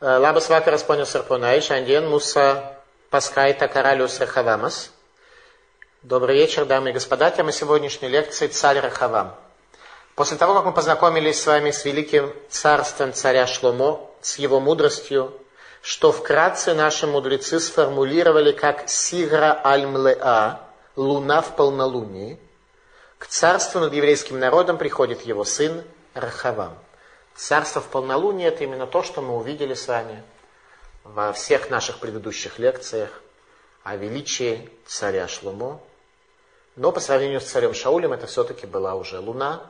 Labas vakaras, ponios ir ponai. Šiandien mūsų paskaita Karalius Рахавамас. Добрый вечер, дамы и господа. Тема сегодняшней лекции «Царь Рахавам». После того, как мы познакомились с вами с великим царством царя Шломо, с его мудростью, что вкратце наши мудрецы сформулировали как «Сигра аль-млеа» – «Луна в полнолунии», к царству над еврейским народом приходит его сын Рахавам. Царство в полнолуние – это именно то, что мы увидели с вами во всех наших предыдущих лекциях о величии царя Шлумо. Но по сравнению с царем Шаулем это все-таки была уже луна.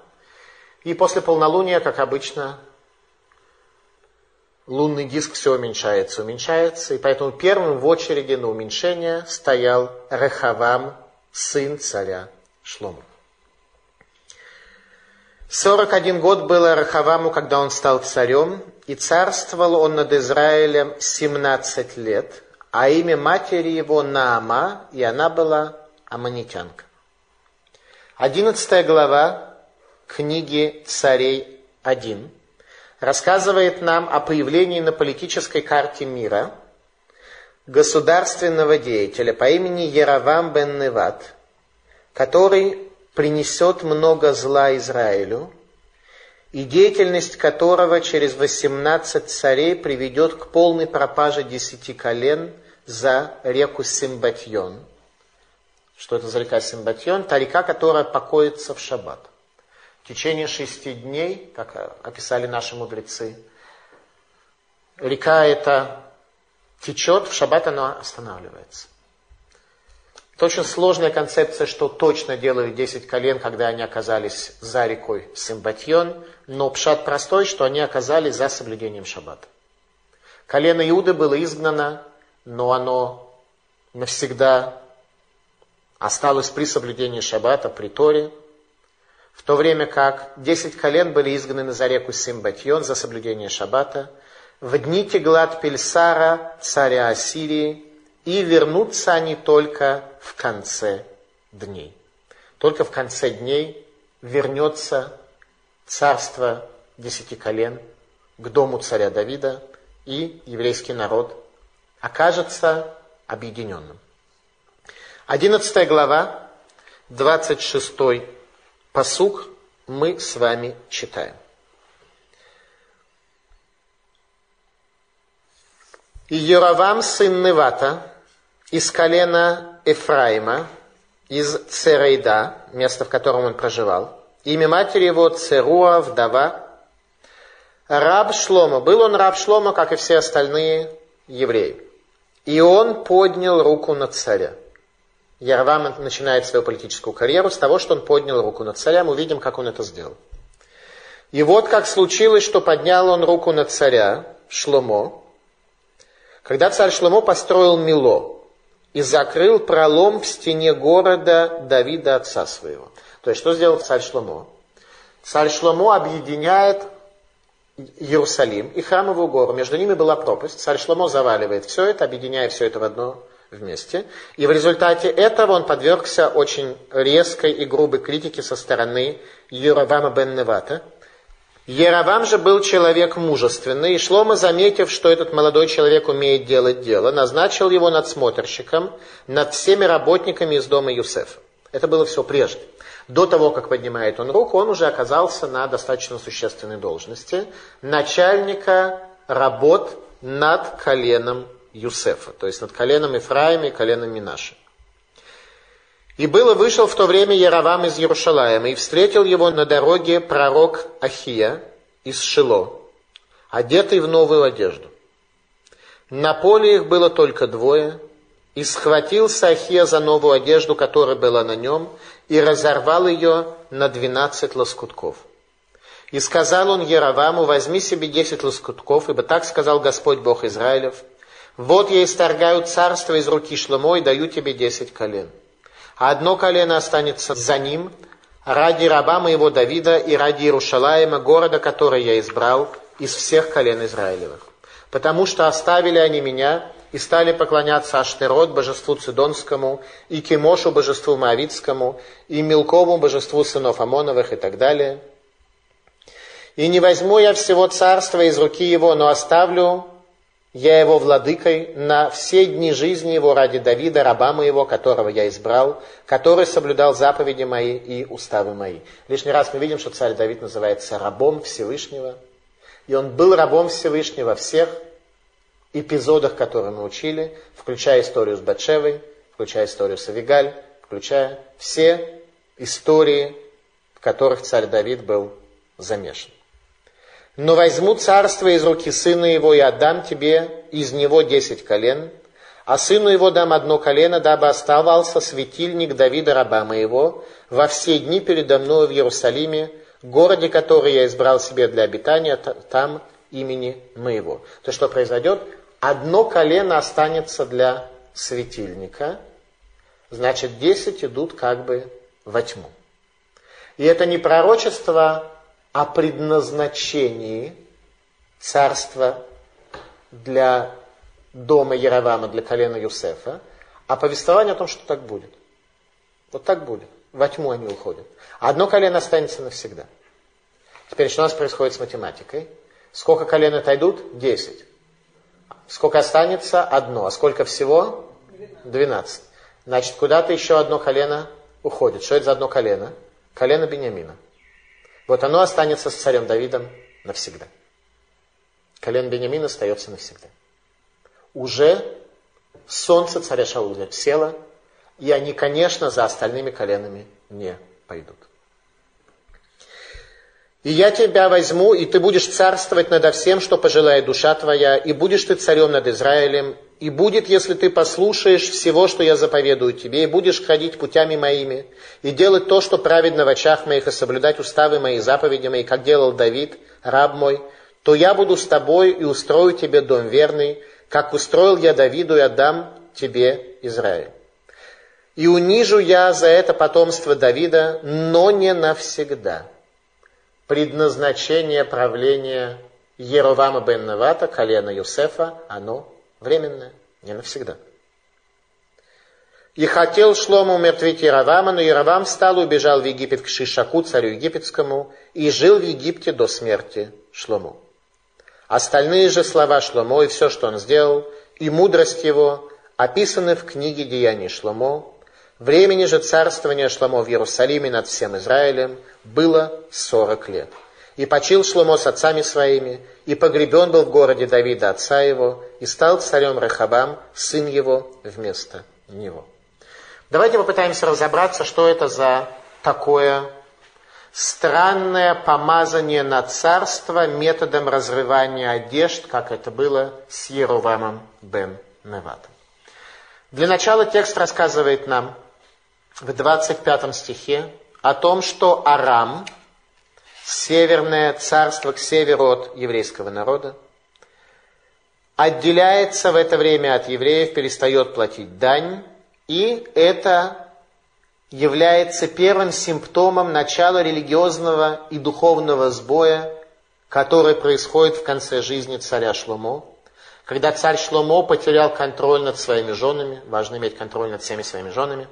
И после полнолуния, как обычно, лунный диск все уменьшается, уменьшается. И поэтому первым в очереди на уменьшение стоял Рахавам, сын царя Шлома. 41 год было Рахаваму, когда он стал царем, и царствовал он над Израилем 17 лет, а имя матери его Наама, и она была аманитянка. 11 глава книги «Царей 1» рассказывает нам о появлении на политической карте мира государственного деятеля по имени Яровам бен Неват, который принесет много зла Израилю, и деятельность которого через 18 царей приведет к полной пропаже десяти колен за реку Симбатьон. Что это за река Симбатьон? Та река, которая покоится в шаббат. В течение шести дней, как описали наши мудрецы, река эта течет, в шаббат она останавливается. Это очень сложная концепция, что точно делают 10 колен, когда они оказались за рекой Симбатьон, но пшат простой, что они оказались за соблюдением шаббата. Колено Иуды было изгнано, но оно навсегда осталось при соблюдении шаббата, при Торе, в то время как 10 колен были изгнаны за реку Симбатьон за соблюдение шаббата, в дни Теглат Пельсара, царя Ассирии, и вернутся они только в конце дней. Только в конце дней вернется царство десяти колен к дому царя Давида, и еврейский народ окажется объединенным. Одиннадцатая глава, двадцать шестой посук мы с вами читаем. И Яровам, сын Невата, из колена Ефраима, из Церейда, место, в котором он проживал. Имя матери его Церуа, вдова. Раб Шлома. Был он раб Шлома, как и все остальные евреи. И он поднял руку на царя. Ярвам начинает свою политическую карьеру с того, что он поднял руку на царя. Мы увидим, как он это сделал. И вот как случилось, что поднял он руку на царя, Шломо, когда царь Шломо построил Мило, и закрыл пролом в стене города Давида отца своего. То есть, что сделал царь Шломо? Царь Шломо объединяет Иерусалим и храмовую гору. Между ними была пропасть. Царь Шломо заваливает все это, объединяя все это в одно вместе. И в результате этого он подвергся очень резкой и грубой критике со стороны Юравама бен Невата, Яровам же был человек мужественный, и Шлома, заметив, что этот молодой человек умеет делать дело, назначил его надсмотрщиком над всеми работниками из дома Юсефа. Это было все прежде. До того, как поднимает он руку, он уже оказался на достаточно существенной должности начальника работ над коленом Юсефа, то есть над коленом Ефраима и коленом Минаши. И было вышел в то время Яровам из Иерушалаема, и встретил его на дороге пророк Ахия из Шило, одетый в новую одежду. На поле их было только двое, и схватился Ахия за новую одежду, которая была на нем, и разорвал ее на двенадцать лоскутков. И сказал он Яроваму, возьми себе десять лоскутков, ибо так сказал Господь Бог Израилев, вот я исторгаю царство из руки Шломо и даю тебе десять колен а одно колено останется за ним, ради раба моего Давида и ради Иерушалаема, города, который я избрал из всех колен Израилевых. Потому что оставили они меня и стали поклоняться Аштерот, божеству Цидонскому, и Кимошу, божеству Моавицкому, и Мелкову, божеству сынов Амоновых и так далее. И не возьму я всего царства из руки его, но оставлю я его владыкой на все дни жизни его ради Давида, раба моего, которого я избрал, который соблюдал заповеди мои и уставы мои. Лишний раз мы видим, что царь Давид называется рабом Всевышнего. И он был рабом Всевышнего всех эпизодах, которые мы учили, включая историю с Батшевой, включая историю с Авигаль, включая все истории, в которых царь Давид был замешан. Но возьму царство из руки сына его и отдам тебе из него десять колен, а сыну его дам одно колено, дабы оставался светильник Давида, раба моего, во все дни передо мною в Иерусалиме, городе, который я избрал себе для обитания, там имени моего. То, что произойдет, одно колено останется для светильника, значит, десять идут как бы во тьму. И это не пророчество о предназначении царства для дома Яровама, для колена Юсефа, а повествование о том, что так будет. Вот так будет. Во тьму они уходят. Одно колено останется навсегда. Теперь что у нас происходит с математикой? Сколько колен отойдут? Десять. Сколько останется? Одно. А сколько всего? Двенадцать. Значит, куда-то еще одно колено уходит. Что это за одно колено? Колено Бениамина. Вот оно останется с царем Давидом навсегда. Колен Бениамин остается навсегда. Уже солнце царя Шауля село, и они, конечно, за остальными коленами не пойдут. И я тебя возьму, и ты будешь царствовать над всем, что пожелает душа твоя, и будешь ты царем над Израилем, и будет, если ты послушаешь всего, что я заповедую тебе, и будешь ходить путями моими, и делать то, что праведно в очах моих, и соблюдать уставы мои, заповеди мои, как делал Давид, раб мой, то я буду с тобой и устрою тебе дом верный, как устроил я Давиду и отдам тебе Израиль. И унижу я за это потомство Давида, но не навсегда. Предназначение правления Еровама бен Навата, колена Юсефа, оно временное, не навсегда. И хотел Шлома умертвить Яровама, но Яровам встал и убежал в Египет к Шишаку, царю египетскому, и жил в Египте до смерти Шлому. Остальные же слова Шломо и все, что он сделал, и мудрость его, описаны в книге «Деяний Шломо». Времени же царствования Шломо в Иерусалиме над всем Израилем было сорок лет. И почил Шломо с отцами своими, и погребен был в городе Давида, отца его, и стал царем Рахабам, сын его, вместо него. Давайте попытаемся разобраться, что это за такое странное помазание на царство методом разрывания одежд, как это было с Ерувамом бен Неватом. Для начала текст рассказывает нам в 25 стихе о том, что Арам, северное царство к северу от еврейского народа, отделяется в это время от евреев, перестает платить дань, и это является первым симптомом начала религиозного и духовного сбоя, который происходит в конце жизни царя Шломо, когда царь Шломо потерял контроль над своими женами, важно иметь контроль над всеми своими женами,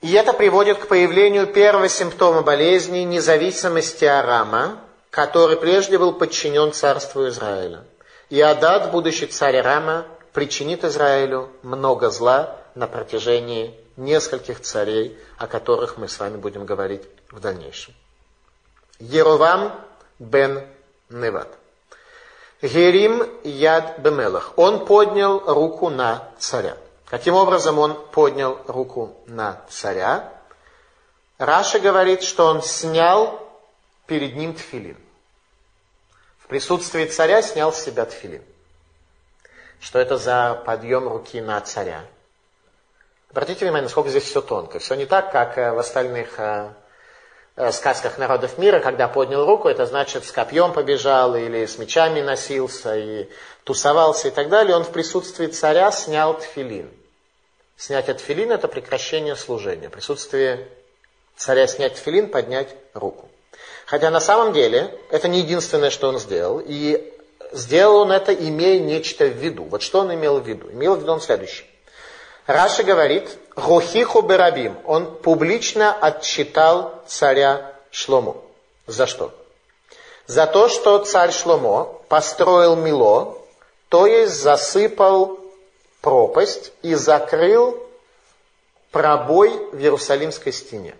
и это приводит к появлению первого симптома болезни независимости Арама, который прежде был подчинен царству Израиля. И Адад, будущий царь Арама, причинит Израилю много зла на протяжении нескольких царей, о которых мы с вами будем говорить в дальнейшем. Еровам бен Неват. Герим яд бемелах. Он поднял руку на царя. Каким образом он поднял руку на царя? Раша говорит, что он снял перед ним тфилин. В присутствии царя снял с себя тфилин. Что это за подъем руки на царя? Обратите внимание, насколько здесь все тонко. Все не так, как э, в остальных э, э, сказках народов мира, когда поднял руку, это значит с копьем побежал или с мечами носился и тусовался и так далее. Он в присутствии царя снял тфилин. Снять от филин – это прекращение служения. Присутствие царя снять филин, поднять руку. Хотя на самом деле это не единственное, что он сделал. И сделал он это, имея нечто в виду. Вот что он имел в виду? Имел в виду он следующее. Раша говорит, Рухиху Берабим, он публично отчитал царя Шлому. За что? за то, что царь Шломо построил Мило, то есть засыпал пропасть и закрыл пробой в Иерусалимской стене.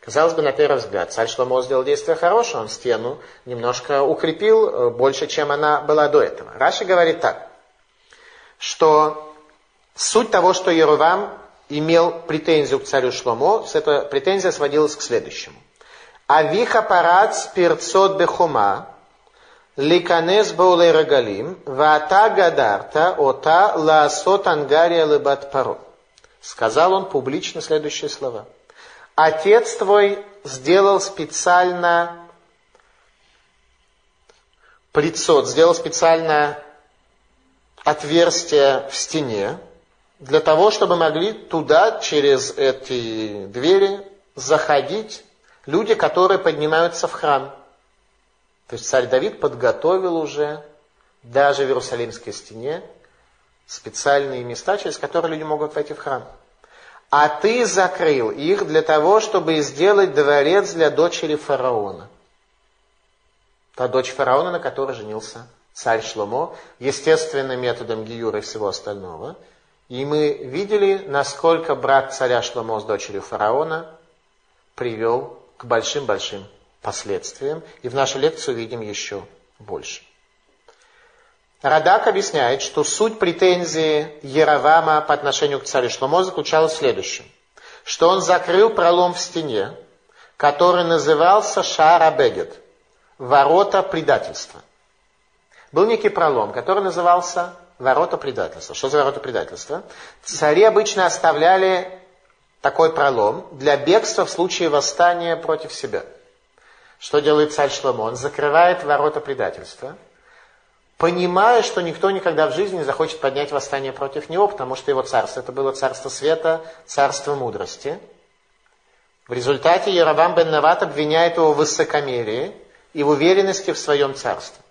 Казалось бы, на первый взгляд, царь Шломо сделал действие хорошее, он стену немножко укрепил э, больше, чем она была до этого. Раши говорит так, что суть того, что Ерувам имел претензию к царю Шломо, эта претензия сводилась к следующему. Авиха парац перцот бехума, ликанес баулей рогалим, вата гадарта ота лаасот ангария лебат паро. Сказал он публично следующие слова – Отец твой сделал специально прицот, сделал специально отверстие в стене, для того, чтобы могли туда, через эти двери, заходить люди, которые поднимаются в храм. То есть царь Давид подготовил уже даже в Иерусалимской стене специальные места, через которые люди могут войти в храм а ты закрыл их для того, чтобы сделать дворец для дочери фараона. Та дочь фараона, на которой женился царь Шломо, естественным методом Гиюра и всего остального. И мы видели, насколько брак царя Шломо с дочерью фараона привел к большим-большим последствиям. И в нашей лекции увидим еще больше. Радак объясняет, что суть претензии Яровама по отношению к царю Шломо заключалась в следующем. Что он закрыл пролом в стене, который назывался Шарабегет, ворота предательства. Был некий пролом, который назывался ворота предательства. Что за ворота предательства? Цари обычно оставляли такой пролом для бегства в случае восстания против себя. Что делает царь Шломо? Он закрывает ворота предательства – понимая, что никто никогда в жизни не захочет поднять восстание против него, потому что его царство, это было царство света, царство мудрости. В результате Яровам бен Нават обвиняет его в высокомерии и в уверенности в своем царстве.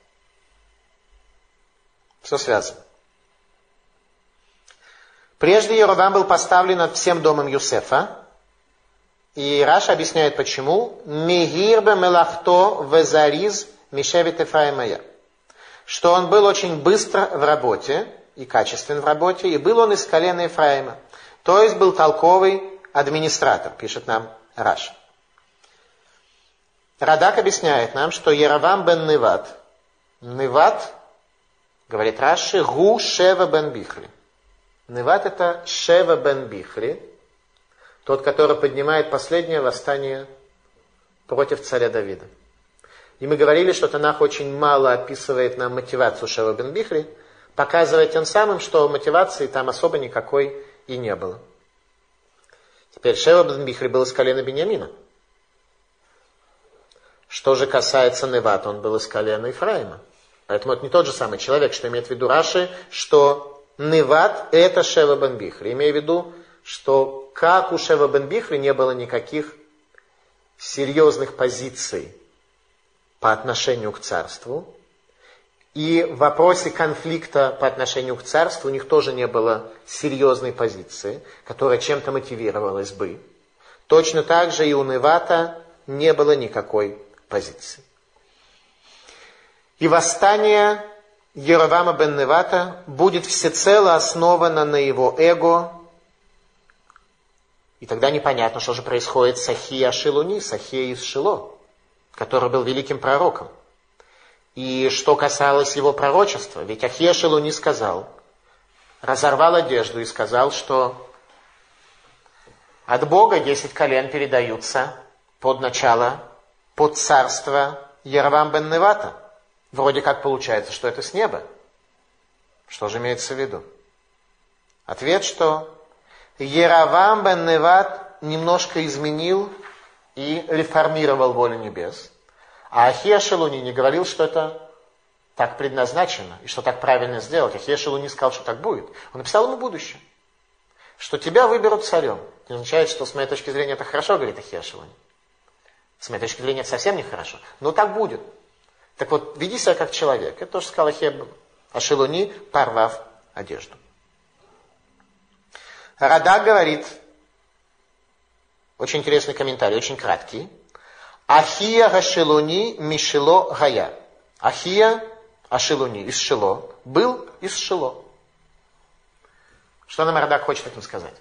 Все связано. Прежде Яровам был поставлен над всем домом Юсефа, и Раша объясняет почему. Мегирбе мелахто везариз мишевит Ефраимая что он был очень быстро в работе и качествен в работе, и был он из колена Ефраима. То есть был толковый администратор, пишет нам Раши. Радак объясняет нам, что Яровам бен Неват, Неват, говорит Раши, Гу Шева бен Бихри. Неват это Шева бен Бихри, тот, который поднимает последнее восстание против царя Давида. И мы говорили, что Танах очень мало описывает нам мотивацию Шева бен Бихри, показывая тем самым, что мотивации там особо никакой и не было. Теперь Шева бен Бихри был из колена Бениамина. Что же касается Невата, он был из колена Ефраима. Поэтому это не тот же самый человек, что имеет в виду Раши, что Неват это Шева бен Бихри. Имея в виду, что как у Шева бен Бихри не было никаких серьезных позиций по отношению к царству. И в вопросе конфликта по отношению к царству у них тоже не было серьезной позиции, которая чем-то мотивировалась бы. Точно так же и у Невата не было никакой позиции. И восстание Еровама бен Невата будет всецело основано на его эго. И тогда непонятно, что же происходит с Ахия Шилуни, с Ахия из Шило который был великим пророком. И что касалось его пророчества, ведь Ахешелу не сказал, разорвал одежду и сказал, что от Бога десять колен передаются под начало, под царство Ервам бен Невата. Вроде как получается, что это с неба. Что же имеется в виду? Ответ, что Еравам бен Неват немножко изменил и реформировал волю небес. А Ахия Шелуни не говорил, что это так предназначено и что так правильно сделать. Ахия Шелуни сказал, что так будет. Он написал ему будущее. Что тебя выберут царем. Не означает, что с моей точки зрения это хорошо, говорит Ахия Шелуни. С моей точки зрения это совсем нехорошо. Но так будет. Так вот, веди себя как человек. Это тоже сказал Ахия Ашелуни, порвав одежду. Рада говорит, очень интересный комментарий, очень краткий. Ахия Гашелуни Мишело Гая. Ахия Ашелуни из Шило был из Шило. Что нам Радак хочет этим сказать?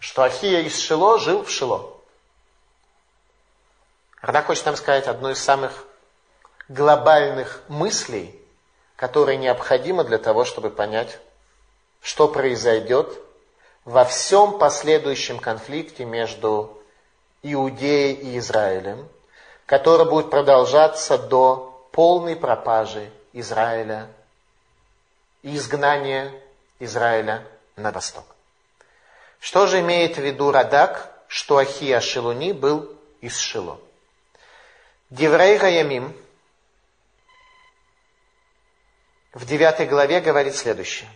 Что Ахия из Шило жил в Шило. Радак хочет нам сказать одну из самых глобальных мыслей, которые необходимы для того, чтобы понять, что произойдет во всем последующем конфликте между Иудеей и Израилем, который будет продолжаться до полной пропажи Израиля и изгнания Израиля на восток. Что же имеет в виду Радак, что Ахия Шилуни был из Шило? Деврей Гаямим в девятой главе говорит следующее.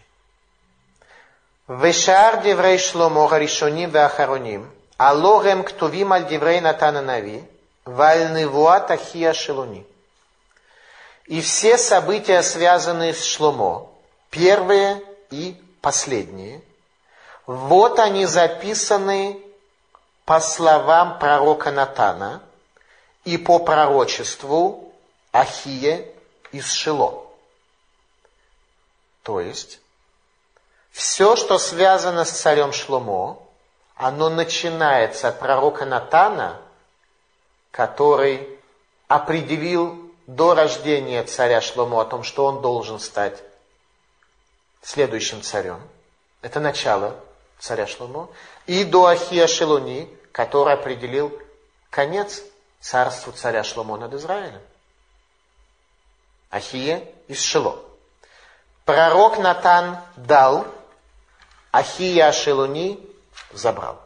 Вешар деврей шломо гаришоним веахароним, алогем ктувим аль деврей натана нави, вальнывуа тахия шелуни. И все события, связанные с Шломо, первые и последние, вот они записаны по словам пророка Натана и по пророчеству Ахие из Шило. То есть, все, что связано с царем Шломо, оно начинается от пророка Натана, который определил до рождения царя Шломо о том, что он должен стать следующим царем. Это начало царя Шломо. И до Ахия Шелуни, который определил конец царству царя Шломо над Израилем. Ахия из Шило. Пророк Натан дал Ахия Шелуни забрал.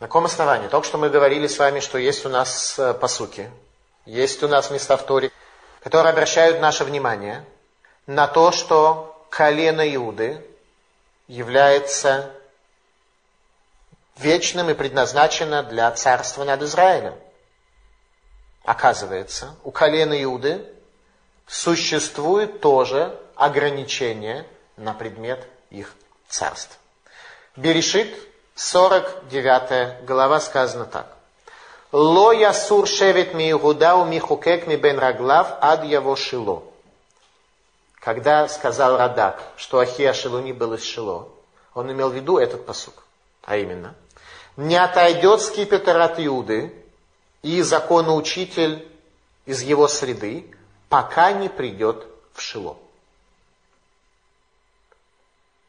На каком основании? Только что мы говорили с вами, что есть у нас э, посуки, есть у нас места в Торе, которые обращают наше внимание на то, что колено Иуды является вечным и предназначено для царства над Израилем. Оказывается, у колена Иуды существует тоже ограничение – на предмет их царств. Берешит, 49 глава, сказано так. Ло ясур шевет ми Игуда у михукек ми бен раглав ад яво шило. Когда сказал Радак, что Ахия Шилуни был из Шило, он имел в виду этот посук, а именно, не отойдет скипетр от Иуды и законоучитель из его среды, пока не придет в Шило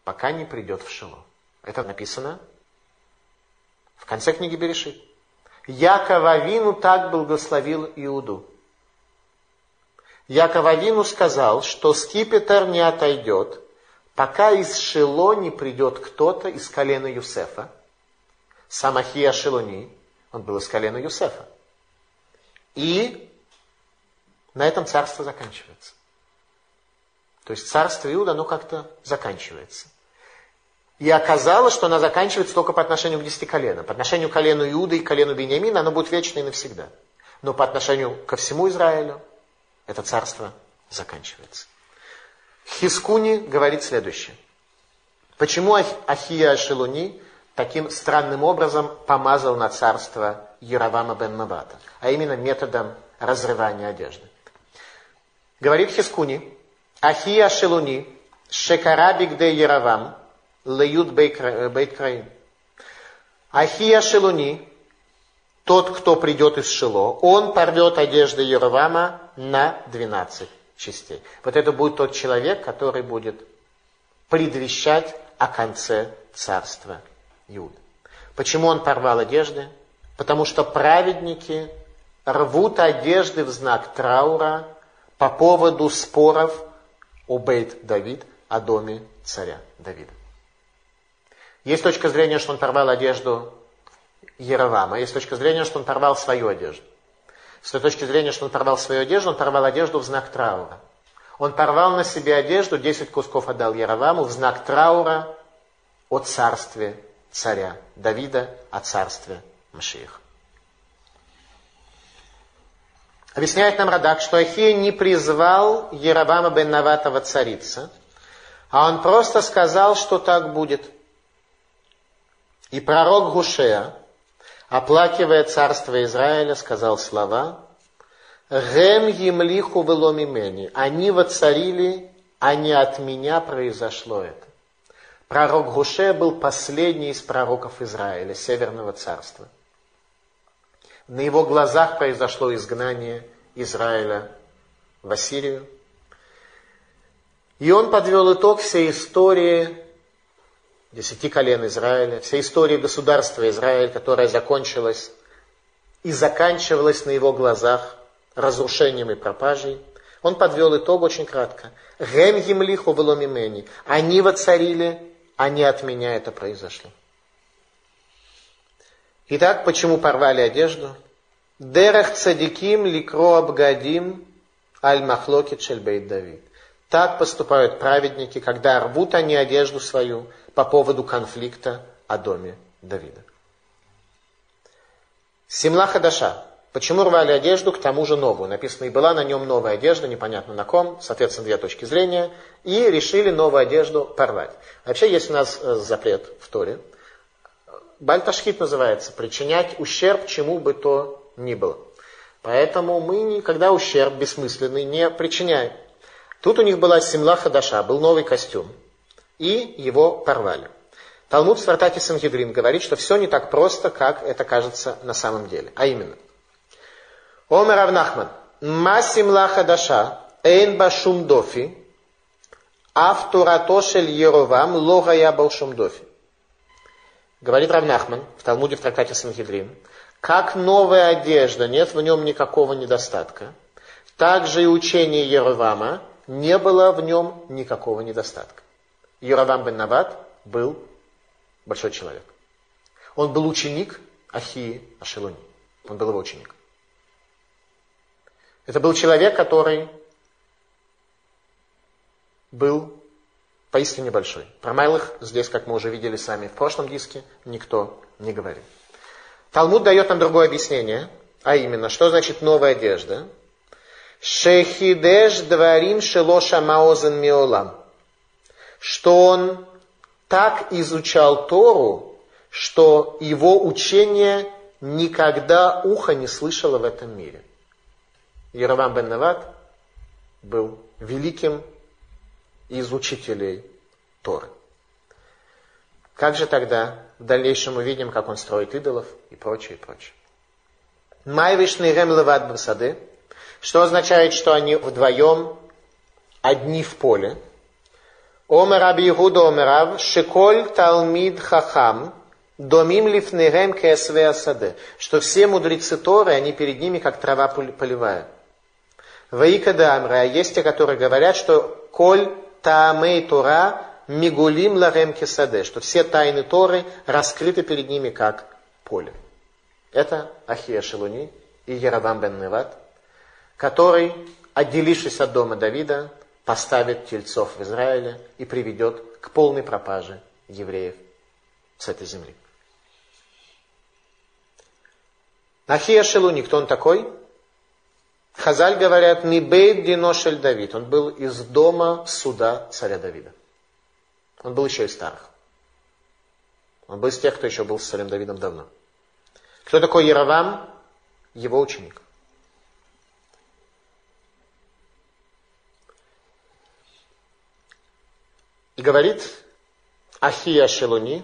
пока не придет в Шило. Это написано в конце книги Берешит. Яков Авину так благословил Иуду. Яков Авину сказал, что скипетр не отойдет, пока из Шило не придет кто-то из колена Юсефа. Сам Ахия Шилони, он был из колена Юсефа. И на этом царство заканчивается. То есть царство Иуда, оно как-то заканчивается. И оказалось, что она заканчивается только по отношению к десяти коленам. По отношению к колену Иуды и колену Бениамина оно будет вечно и навсегда. Но по отношению ко всему Израилю это царство заканчивается. Хискуни говорит следующее. Почему Ахия Шелуни таким странным образом помазал на царство Яровама бен Навата, а именно методом разрывания одежды? Говорит Хискуни, Ахия Шелуни, Шекарабик де Яровам, Леют Бейт Краим. Ахия Шелуни, тот, кто придет из Шило, он порвет одежды Яровама на 12 частей. Вот это будет тот человек, который будет предвещать о конце царства Иуда. Почему он порвал одежды? Потому что праведники рвут одежды в знак траура по поводу споров о Бейт Давид, о доме царя Давида. Есть точка зрения, что он порвал одежду Яровама, есть точка зрения, что он порвал свою одежду. С той точки зрения, что он порвал свою одежду, он порвал одежду в знак траура. Он порвал на себе одежду, 10 кусков отдал Яроваму в знак траура о царстве царя Давида, о царстве Машиих. Объясняет нам Радак, что Ахия не призвал Яровама бен Наватова царица, а он просто сказал, что так будет – и пророк Гушея оплакивая царство Израиля, сказал слова «Гем емлиху веломимени» «Они воцарили, а не от меня произошло это». Пророк Гуше был последний из пророков Израиля, Северного царства. На его глазах произошло изгнание Израиля в Ассирию. И он подвел итог всей истории десяти колен Израиля, всей истории государства Израиль, которая закончилась и заканчивалась на его глазах разрушением и пропажей, он подвел итог очень кратко. Гем емлиху веломимени. Они воцарили, а не от меня это произошло. Итак, почему порвали одежду? Дерех цадиким ликро абгадим аль махлокит шельбейт Давид. Так поступают праведники, когда рвут они одежду свою по поводу конфликта о доме Давида. Симла Хадаша. Почему рвали одежду, к тому же новую? Написано, и была на нем новая одежда, непонятно на ком, соответственно, две точки зрения, и решили новую одежду порвать. Вообще есть у нас э, запрет в Торе. Бальташхит называется, причинять ущерб чему бы то ни было. Поэтому мы никогда ущерб бессмысленный не причиняем. Тут у них была семла хадаша, был новый костюм, и его порвали. Талмуд в Свартате Сангедрин говорит, что все не так просто, как это кажется на самом деле. А именно, Омер Авнахман, ма семла хадаша, эйн башум дофи, автуратошель еровам логая балшум дофи. Говорит Равнахман в Талмуде в трактате Сангедрин, как новая одежда, нет в нем никакого недостатка, так же и учение Еровама не было в нем никакого недостатка. Еровам бен Нават был большой человек. Он был ученик Ахии Ашелуни. Он был его ученик. Это был человек, который был поистине большой. Про малых здесь, как мы уже видели сами в прошлом диске, никто не говорит. Талмуд дает нам другое объяснение, а именно, что значит новая одежда? Шехидеш дварим шелоша маозен миолам. Что он так изучал Тору, что его учение никогда ухо не слышало в этом мире. Яровам бен Нават был великим из учителей Торы. Как же тогда в дальнейшем мы видим, как он строит идолов и прочее, и прочее. Майвишный рем левад басады, что означает, что они вдвоем одни в поле. Омер Аби Иуда Омерав, Шиколь Талмид Хахам, Домим лифнерем кесве асаде, что все мудрецы Торы, они перед ними как трава полевая. Ваика Дамра, есть те, которые говорят, что Коль Таамей Тора Мигулим Ларем Кесаде, что все тайны Торы раскрыты перед ними как поле. Это Ахия Шелуни и Яравам бен Неват, который, отделившись от дома Давида, поставит тельцов в Израиле и приведет к полной пропаже евреев с этой земли. Ахия Шелуни, кто он такой? Хазаль говорят, Мибейд Диношель Давид. Он был из дома суда царя Давида. Он был еще из старых. Он был из тех, кто еще был с царем Давидом давно. Кто такой Яровам? Его ученик. Говорит Ахия Шелуни,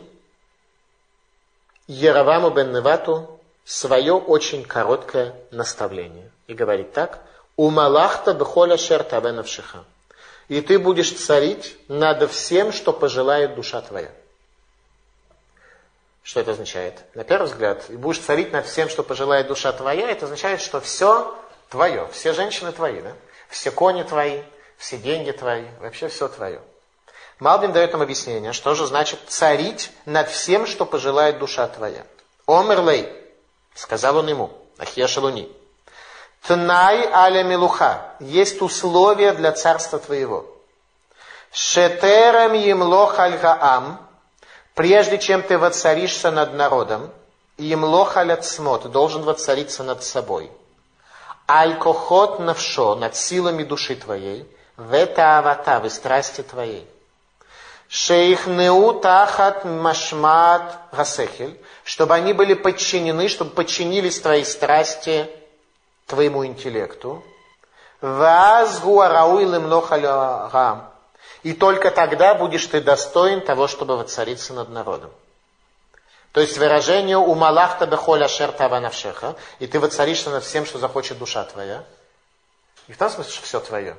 Яроваму бен Невату свое очень короткое наставление. И говорит так, Умалахта бхоля шертавенавшиха и ты будешь царить над всем, что пожелает душа твоя. Что это означает? На первый взгляд, и будешь царить над всем, что пожелает душа твоя, это означает, что все твое, все женщины твои, да? все кони твои, все деньги твои, вообще все твое. Малбин дает нам объяснение, что же значит царить над всем, что пожелает душа твоя. Омерлей, сказал он ему, Ахия Шалуни, Тнай аля милуха. Есть условия для царства твоего. Шетерам емлох аль. Прежде чем ты воцаришься над народом, емлох аль ацмот, должен воцариться над собой. Аль кохот навшо, над силами души твоей, в это авата, в страсти твоей. Шейхнеу тахат машмат гасехель, чтобы они были подчинены, чтобы подчинились твои страсти твоему интеллекту. И только тогда будешь ты достоин того, чтобы воцариться над народом. То есть выражение «У малахта бехоля шертава навшеха» и ты воцаришься над всем, что захочет душа твоя. И в том смысле, что все твое.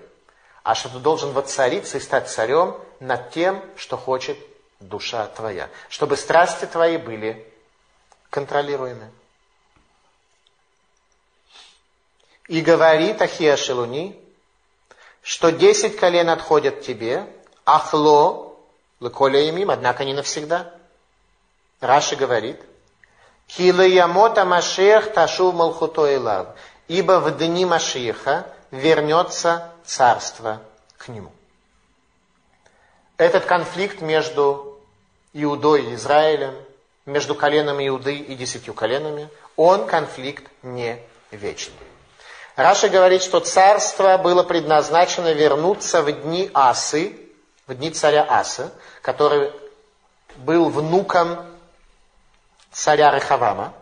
А что ты должен воцариться и стать царем над тем, что хочет душа твоя. Чтобы страсти твои были контролируемы. И говорит Ахия Шелуни, что десять колен отходят тебе, ахло, лыколя имим, однако не навсегда. Раши говорит, Килаямота Машех Ташу Малхуто Илав, ибо в дни Машиха вернется царство к нему. Этот конфликт между Иудой и Израилем, между коленом Иуды и десятью коленами, он конфликт не вечный. Раша говорит, что царство было предназначено вернуться в дни Асы, в дни царя Асы, который был внуком царя Рехавама,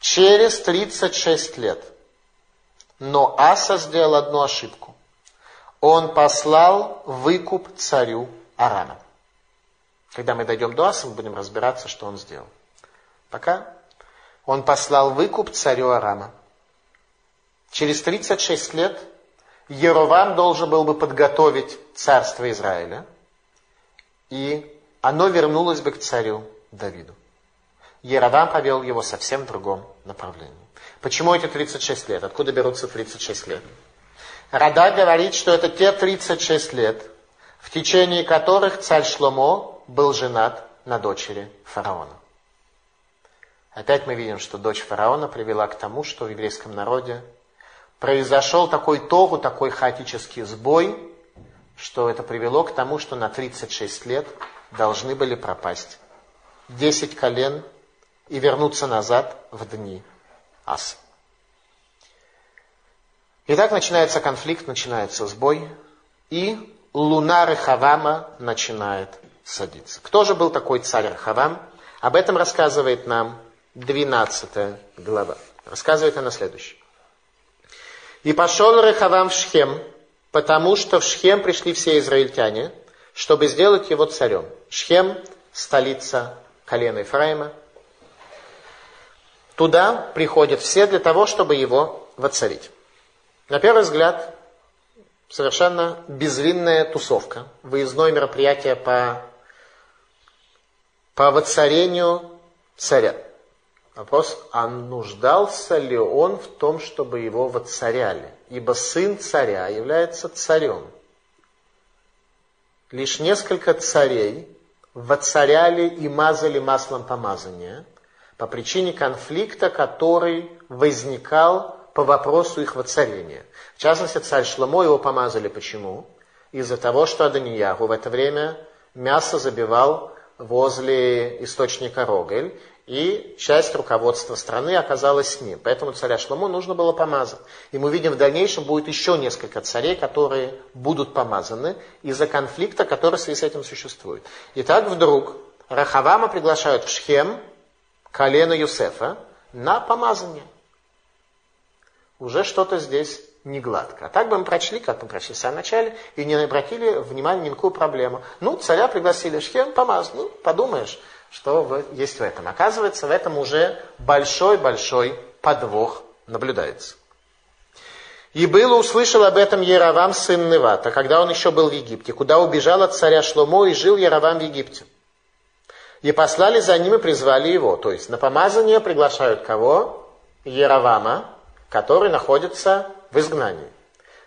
через 36 лет. Но Аса сделал одну ошибку. Он послал выкуп царю Арама. Когда мы дойдем до Аса, мы будем разбираться, что он сделал. Пока он послал выкуп царю Арама. Через 36 лет Еровам должен был бы подготовить царство Израиля, и оно вернулось бы к царю Давиду. Еровам повел его совсем в другом направлении. Почему эти 36 лет? Откуда берутся 36 лет? Рада говорит, что это те 36 лет, в течение которых царь Шломо был женат на дочери фараона. Опять мы видим, что дочь фараона привела к тому, что в еврейском народе произошел такой тогу, такой хаотический сбой, что это привело к тому, что на 36 лет должны были пропасть 10 колен и вернуться назад в дни Аса. И так начинается конфликт, начинается сбой, и луна Рехавама начинает садиться. Кто же был такой царь Рехавам? Об этом рассказывает нам 12 глава. Рассказывает она следующее. И пошел Рехавам в Шхем, потому что в Шхем пришли все израильтяне, чтобы сделать его царем. Шхем – столица колена Ефраима. Туда приходят все для того, чтобы его воцарить. На первый взгляд, совершенно безвинная тусовка, выездное мероприятие по, по воцарению царя. Вопрос, а нуждался ли он в том, чтобы его воцаряли? Ибо сын царя является царем. Лишь несколько царей воцаряли и мазали маслом помазания по причине конфликта, который возникал по вопросу их воцарения. В частности, царь Шломо его помазали. Почему? Из-за того, что Аданияху в это время мясо забивал возле источника Рогель, и часть руководства страны оказалась с ним. Поэтому царя Шломо нужно было помазать. И мы видим, в дальнейшем будет еще несколько царей, которые будут помазаны из-за конфликта, который в связи с этим существует. И так вдруг Рахавама приглашают в Шхем колено Юсефа на помазание. Уже что-то здесь не гладко. А так бы мы прочли, как мы прочли в самом начале, и не обратили внимания ни на какую проблему. Ну, царя пригласили Шхем, помаз. Ну, подумаешь, что есть в этом. Оказывается, в этом уже большой-большой подвох наблюдается. И было услышал об этом Яровам, сын Невата, когда он еще был в Египте, куда убежал от царя Шломо и жил Яровам в Египте. И послали за ним и призвали его. То есть на помазание приглашают кого? Яровама, который находится в изгнании.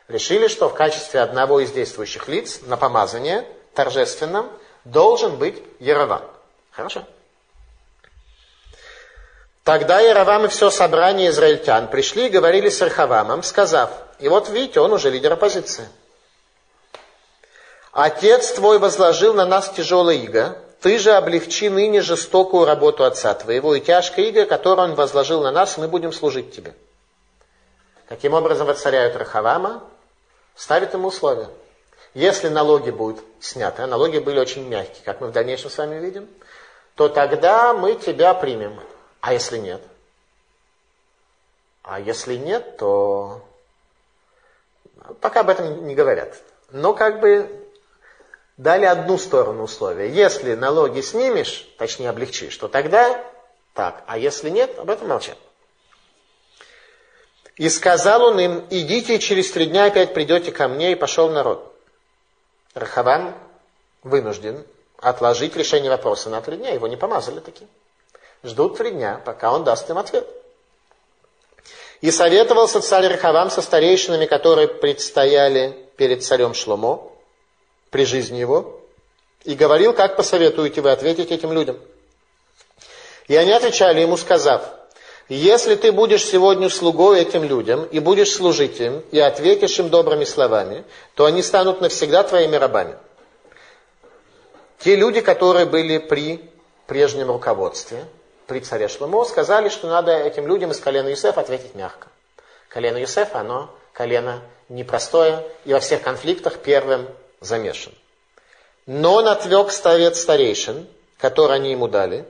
Решили, что в качестве одного из действующих лиц на помазание торжественном должен быть Яровам. Хорошо. Тогда Яровам и все собрание израильтян пришли и говорили с Архавамом, сказав, и вот видите, он уже лидер оппозиции. Отец твой возложил на нас тяжелое иго, ты же облегчи ныне жестокую работу отца твоего и тяжкое иго, которое он возложил на нас, мы будем служить тебе. Каким образом воцаряют Рахавама? Ставят ему условия. Если налоги будут сняты, а налоги были очень мягкие, как мы в дальнейшем с вами видим, то тогда мы тебя примем. А если нет? А если нет, то пока об этом не говорят. Но как бы дали одну сторону условия. Если налоги снимешь, точнее облегчишь, то тогда так. А если нет, об этом молчат. И сказал он им, идите, через три дня опять придете ко мне, и пошел народ. Рахавам вынужден отложить решение вопроса на три дня. Его не помазали таким. Ждут три дня, пока он даст им ответ. И советовался царь Рахавам со старейшинами, которые предстояли перед царем Шломо при жизни его, и говорил, как посоветуете вы ответить этим людям. И они отвечали ему, сказав, если ты будешь сегодня слугой этим людям, и будешь служить им, и ответишь им добрыми словами, то они станут навсегда твоими рабами. Те люди, которые были при прежнем руководстве, при царе Шломо, сказали, что надо этим людям из колена Юсефа ответить мягко. Колено Юсефа, оно колено непростое, и во всех конфликтах первым замешан. Но он отвек совет старейшин, который они ему дали,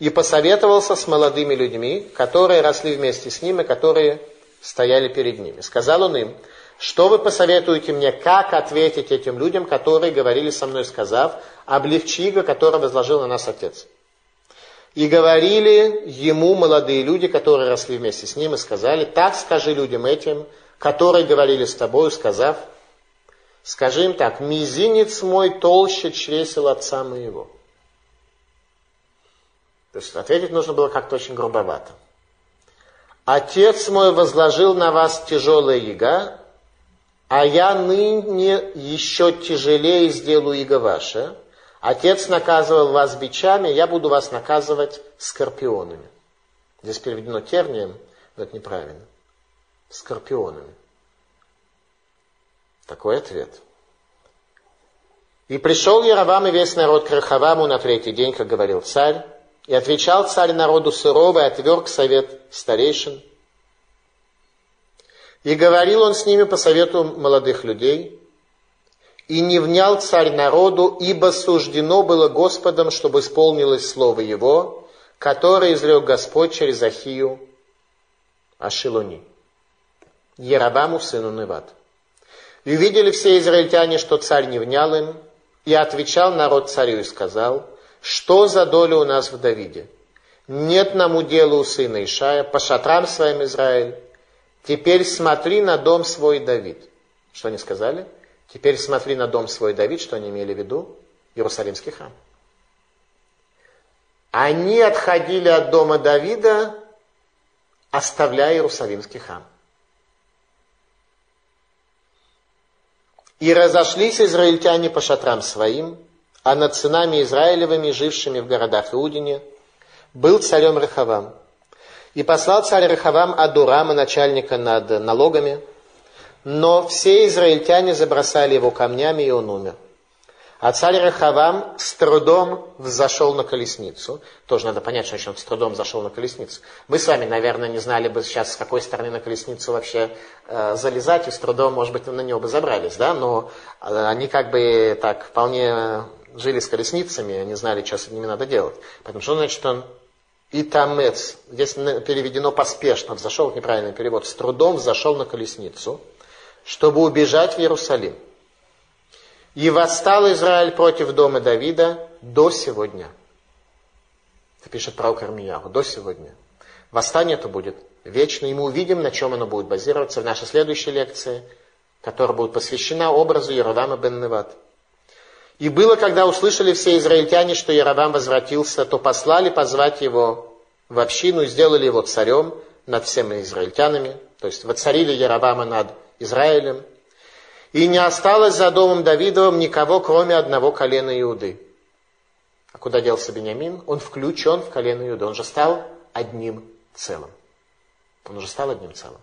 и посоветовался с молодыми людьми, которые росли вместе с ним и которые стояли перед ними. Сказал он им, что вы посоветуете мне, как ответить этим людям, которые говорили со мной, сказав, облегчи его, который возложил на нас Отец. И говорили ему молодые люди, которые росли вместе с ним, и сказали, так скажи людям этим, которые говорили с тобою, сказав, скажи им так, мизинец мой толще чресел отца моего. То есть ответить нужно было как-то очень грубовато. Отец мой возложил на вас тяжелое яга, а я ныне еще тяжелее сделаю иго ваше. Отец наказывал вас бичами, я буду вас наказывать скорпионами. Здесь переведено тернием, но это неправильно. Скорпионами. Такой ответ. И пришел Яровам и весь народ к Рахаваму на третий день, как говорил царь, и отвечал царь народу сурово и отверг совет старейшин. И говорил он с ними по совету молодых людей. И не внял царь народу, ибо суждено было Господом, чтобы исполнилось слово его, которое изрек Господь через Ахию Ашилони, Ерабаму сыну Неват. И увидели все израильтяне, что царь не внял им, и отвечал народ царю и сказал – что за доля у нас в Давиде? Нет нам удела у сына Ишая, по шатрам своим Израиль. Теперь смотри на дом свой Давид. Что они сказали? Теперь смотри на дом свой Давид, что они имели в виду? Иерусалимский храм. Они отходили от дома Давида, оставляя Иерусалимский храм. И разошлись израильтяне по шатрам своим, а над сынами Израилевыми, жившими в городах Иудине, был царем Рахавам. И послал царь Рахавам Адурама, начальника над налогами, но все израильтяне забросали его камнями, и он умер. А царь Рахавам с трудом взошел на колесницу. Тоже надо понять, что он с трудом зашел на колесницу. Мы с вами, наверное, не знали бы сейчас, с какой стороны на колесницу вообще э, залезать, и с трудом, может быть, на него бы забрались, да, но э, они как бы так вполне жили с колесницами, они знали, что с ними надо делать. Поэтому что значит он и тамец, здесь переведено поспешно, взошел, неправильный перевод, с трудом взошел на колесницу, чтобы убежать в Иерусалим. И восстал Израиль против дома Давида до сегодня. Это пишет про Кармияру, до сегодня. Восстание это будет вечно, и мы увидим, на чем оно будет базироваться в нашей следующей лекции, которая будет посвящена образу Яровама бен Неват. И было, когда услышали все израильтяне, что Яровам возвратился, то послали позвать его в общину и сделали его царем над всеми израильтянами, то есть воцарили Яровама над Израилем. И не осталось за домом Давидовым никого, кроме одного колена Иуды. А куда делся Бениамин? Он включен в колено Иуды. Он же стал одним целым. Он уже стал одним целым.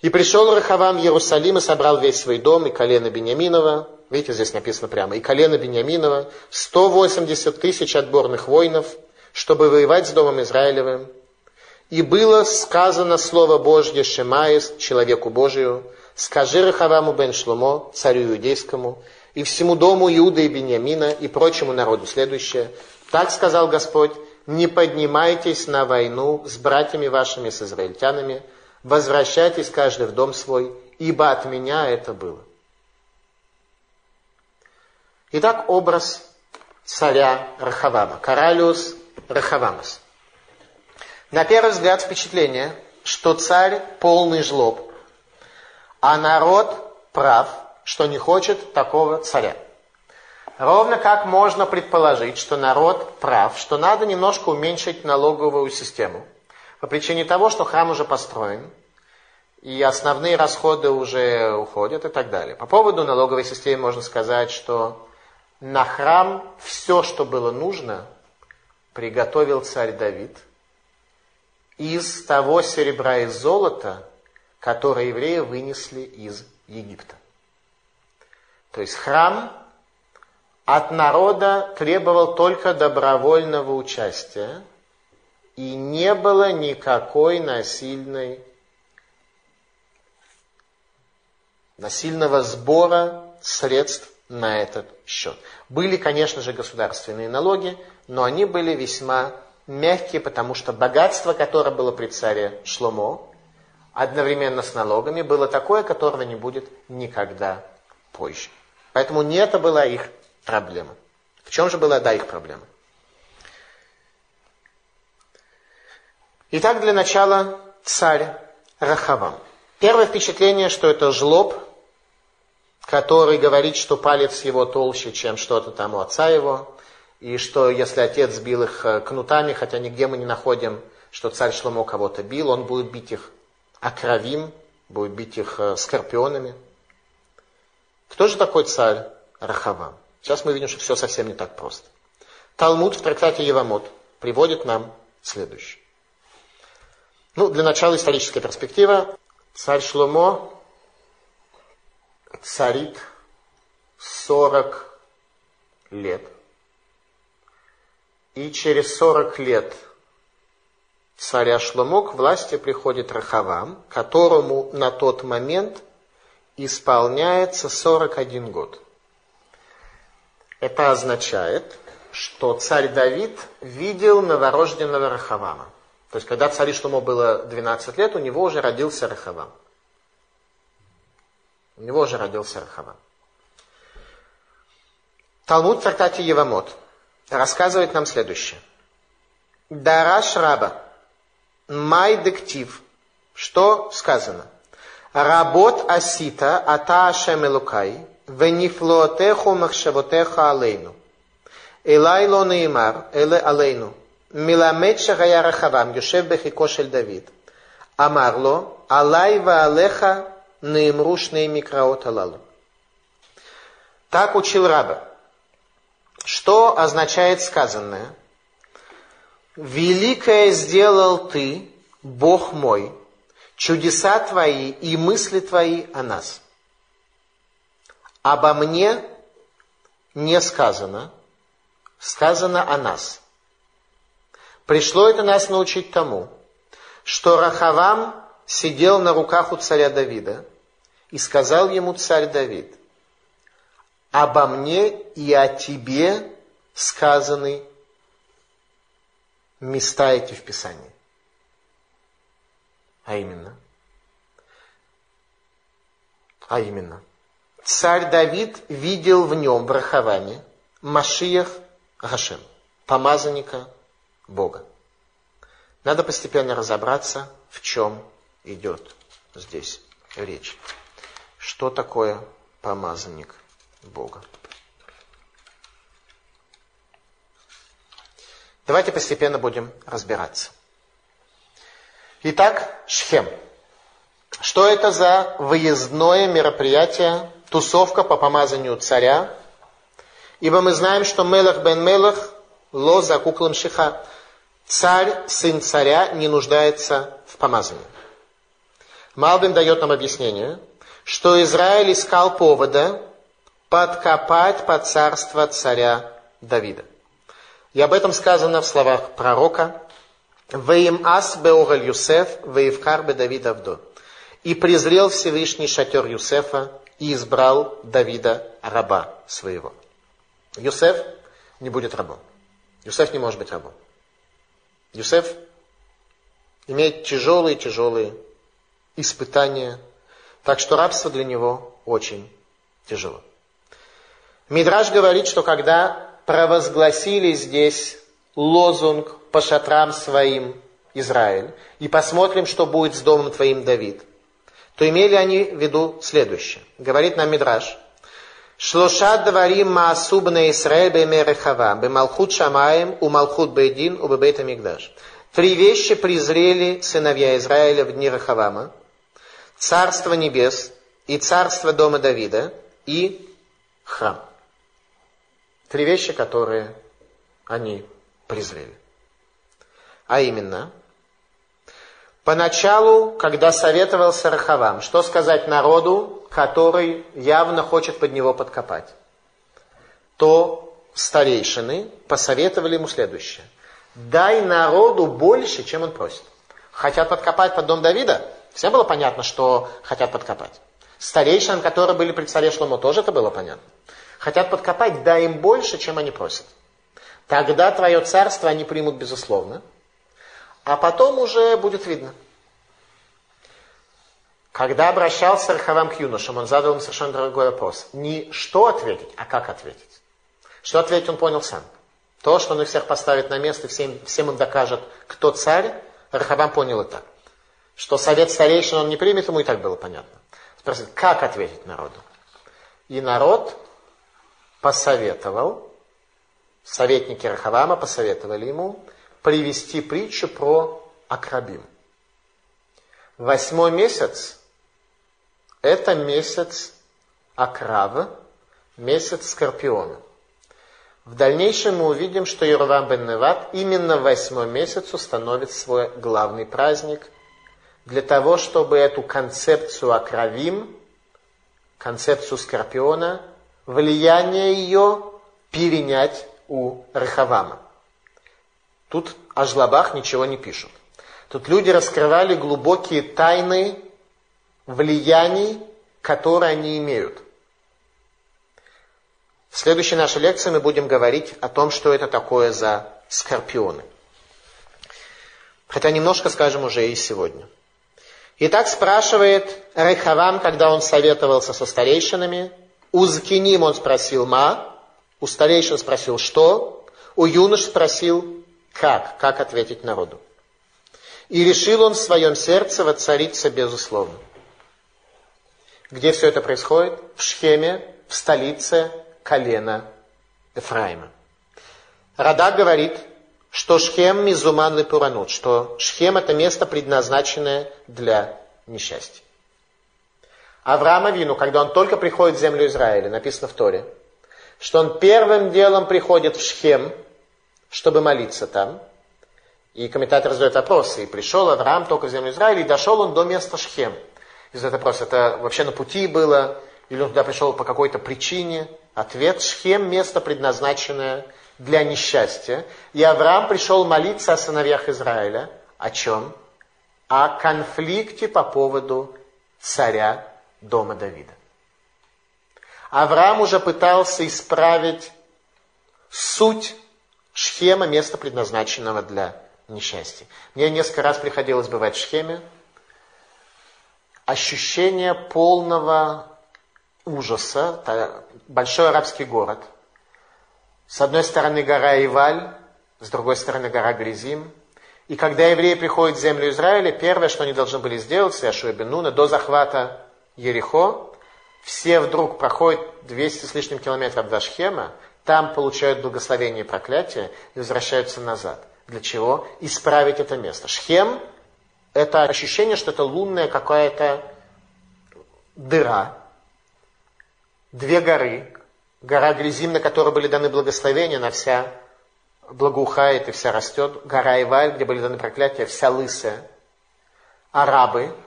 И пришел Рахавам в Иерусалим и собрал весь свой дом, и колено Бениаминова, видите, здесь написано прямо, и колено Бениаминова, 180 тысяч отборных воинов, чтобы воевать с домом Израилевым. И было сказано Слово Божье Шемаис, человеку Божию, скажи Рахаваму бен Шломо, царю иудейскому, и всему дому Иуда и Бениамина, и прочему народу следующее. Так сказал Господь, не поднимайтесь на войну с братьями вашими, с израильтянами, возвращайтесь каждый в дом свой, ибо от меня это было. Итак, образ царя Рахавама, Каралиус Рахавамус. На первый взгляд впечатление, что царь полный жлоб, а народ прав, что не хочет такого царя. Ровно как можно предположить, что народ прав, что надо немножко уменьшить налоговую систему. По причине того, что храм уже построен, и основные расходы уже уходят и так далее. По поводу налоговой системы можно сказать, что на храм все, что было нужно, приготовил царь Давид из того серебра и золота, которое евреи вынесли из Египта. То есть храм от народа требовал только добровольного участия, и не было никакой насильной, насильного сбора средств на этот счет. Были, конечно же, государственные налоги, но они были весьма мягкие, потому что богатство, которое было при царе Шломо, одновременно с налогами, было такое, которого не будет никогда позже. Поэтому не это была их проблема. В чем же была, да, их проблема? Итак, для начала царь Рахавам. Первое впечатление, что это жлоб, который говорит, что палец его толще, чем что-то там у отца его, и что если отец бил их э, кнутами, хотя нигде мы не находим, что царь Шломо кого-то бил, он будет бить их окровим, будет бить их э, скорпионами. Кто же такой царь Рахавам? Сейчас мы видим, что все совсем не так просто. Талмуд в трактате Евамот приводит нам следующее. Ну, для начала историческая перспектива. Царь Шломо царит 40 лет. И через 40 лет царя Шломо к власти приходит Рахавам, которому на тот момент исполняется 41 год. Это означает, что царь Давид видел новорожденного Рахавама. То есть, когда царю Шломо было 12 лет, у него уже родился Рахавам. У него уже родился Рахавам. Талмуд в трактате Евамот рассказывает нам следующее. Дара Шраба, Май Дектив, что сказано? Работ Асита, Ата Ашем Элукай, Венифлоотеху махшевотеха Алейну. Элайло Неймар, Эле Алейну. Миламет Шагая Рахавам, Юшев Бехикошель Давид. Амарло, Алай Ваалеха Неймрушные Микраот Алалу. Так учил раба. Что означает сказанное? Великое сделал ты, Бог мой, чудеса твои и мысли твои о нас. Обо мне не сказано, сказано о нас. Пришло это нас научить тому, что Рахавам сидел на руках у царя Давида и сказал ему царь Давид, обо мне и о тебе сказаны места эти в Писании. А именно, а именно – царь Давид видел в нем, в Рахаваме, Машиях Гашем, помазанника Бога. Надо постепенно разобраться, в чем идет здесь речь. Что такое помазанник Бога? Давайте постепенно будем разбираться. Итак, Шхем. Что это за выездное мероприятие тусовка по помазанию царя, ибо мы знаем, что Мелах бен Мелах ло за куклам шиха. Царь, сын царя, не нуждается в помазании. Малбин дает нам объяснение, что Израиль искал повода подкопать под царство царя Давида. И об этом сказано в словах пророка «Веим ас беогаль Юсеф, веевкар бе Давид Авдо». И презрел Всевышний шатер Юсефа и избрал Давида раба своего. Юсеф не будет рабом. Юсеф не может быть рабом. Юсеф имеет тяжелые-тяжелые испытания, так что рабство для него очень тяжело. Мидраж говорит, что когда провозгласили здесь лозунг по шатрам своим Израиль, и посмотрим, что будет с домом твоим Давид, то имели они в виду следующее. Говорит нам Мидраж, Шлоша дварим маасубна Исраэль бемерехава, бемалхут шамаем, у малхут бейдин, у бебейта мигдаш. Три вещи презрели сыновья Израиля в дни Рахавама. Царство небес и царство дома Давида и храм. Три вещи, которые они презрели. А именно, поначалу, когда советовался Рахавам, что сказать народу, который явно хочет под него подкопать, то старейшины посоветовали ему следующее. Дай народу больше, чем он просит. Хотят подкопать под дом Давида? Всем было понятно, что хотят подкопать. Старейшинам, которые были при царе Шлому, тоже это было понятно хотят подкопать, дай им больше, чем они просят. Тогда твое царство они примут безусловно, а потом уже будет видно. Когда обращался Рахавам к юношам, он задал им совершенно другой вопрос. Не что ответить, а как ответить. Что ответить, он понял сам. То, что он их всех поставит на место, всем, всем им докажет, кто царь, Рахавам понял это. Что совет старейшин он не примет, ему и так было понятно. Спросит, как ответить народу? И народ посоветовал, советники Рахавама посоветовали ему привести притчу про Акрабим. Восьмой месяц – это месяц Акрава, месяц Скорпиона. В дальнейшем мы увидим, что Юрвам бен Неват именно в восьмой месяц установит свой главный праздник для того, чтобы эту концепцию Акравим, концепцию Скорпиона – влияние ее перенять у Рахавама. Тут о жлобах ничего не пишут. Тут люди раскрывали глубокие тайны влияний, которые они имеют. В следующей нашей лекции мы будем говорить о том, что это такое за скорпионы. Хотя немножко скажем уже и сегодня. Итак, спрашивает Рехавам, когда он советовался со старейшинами, у Закиним он спросил «ма», у старейшин спросил «что», у юнош спросил «как», как ответить народу. И решил он в своем сердце воцариться безусловно. Где все это происходит? В Шхеме, в столице колена Ефраима. Рада говорит, что Шхем мизуман лепуранут, что Шхем это место, предназначенное для несчастья. Авраам Авину, когда он только приходит в землю Израиля, написано в Торе, что он первым делом приходит в Шхем, чтобы молиться там. И комментатор задает вопрос, и пришел Авраам только в землю Израиля, и дошел он до места Шхем. И задает вопрос, это вообще на пути было, или он туда пришел по какой-то причине? Ответ, Шхем – место, предназначенное для несчастья. И Авраам пришел молиться о сыновьях Израиля. О чем? О конфликте по поводу царя дома Давида. Авраам уже пытался исправить суть Шхема, места, предназначенного для несчастья. Мне несколько раз приходилось бывать в Шхеме. Ощущение полного ужаса. Большой арабский город. С одной стороны гора Иваль, с другой стороны гора Гризим. И когда евреи приходят в землю Израиля, первое, что они должны были сделать, с Яшуа Бенуна, до захвата Ерехо, все вдруг проходят 200 с лишним километров до Шхема, там получают благословение и проклятие и возвращаются назад. Для чего? Исправить это место. Шхем – это ощущение, что это лунная какая-то дыра, две горы, гора Гризим, на которой были даны благословения, она вся благоухает и вся растет, гора Иваль, где были даны проклятия, вся лысая, арабы –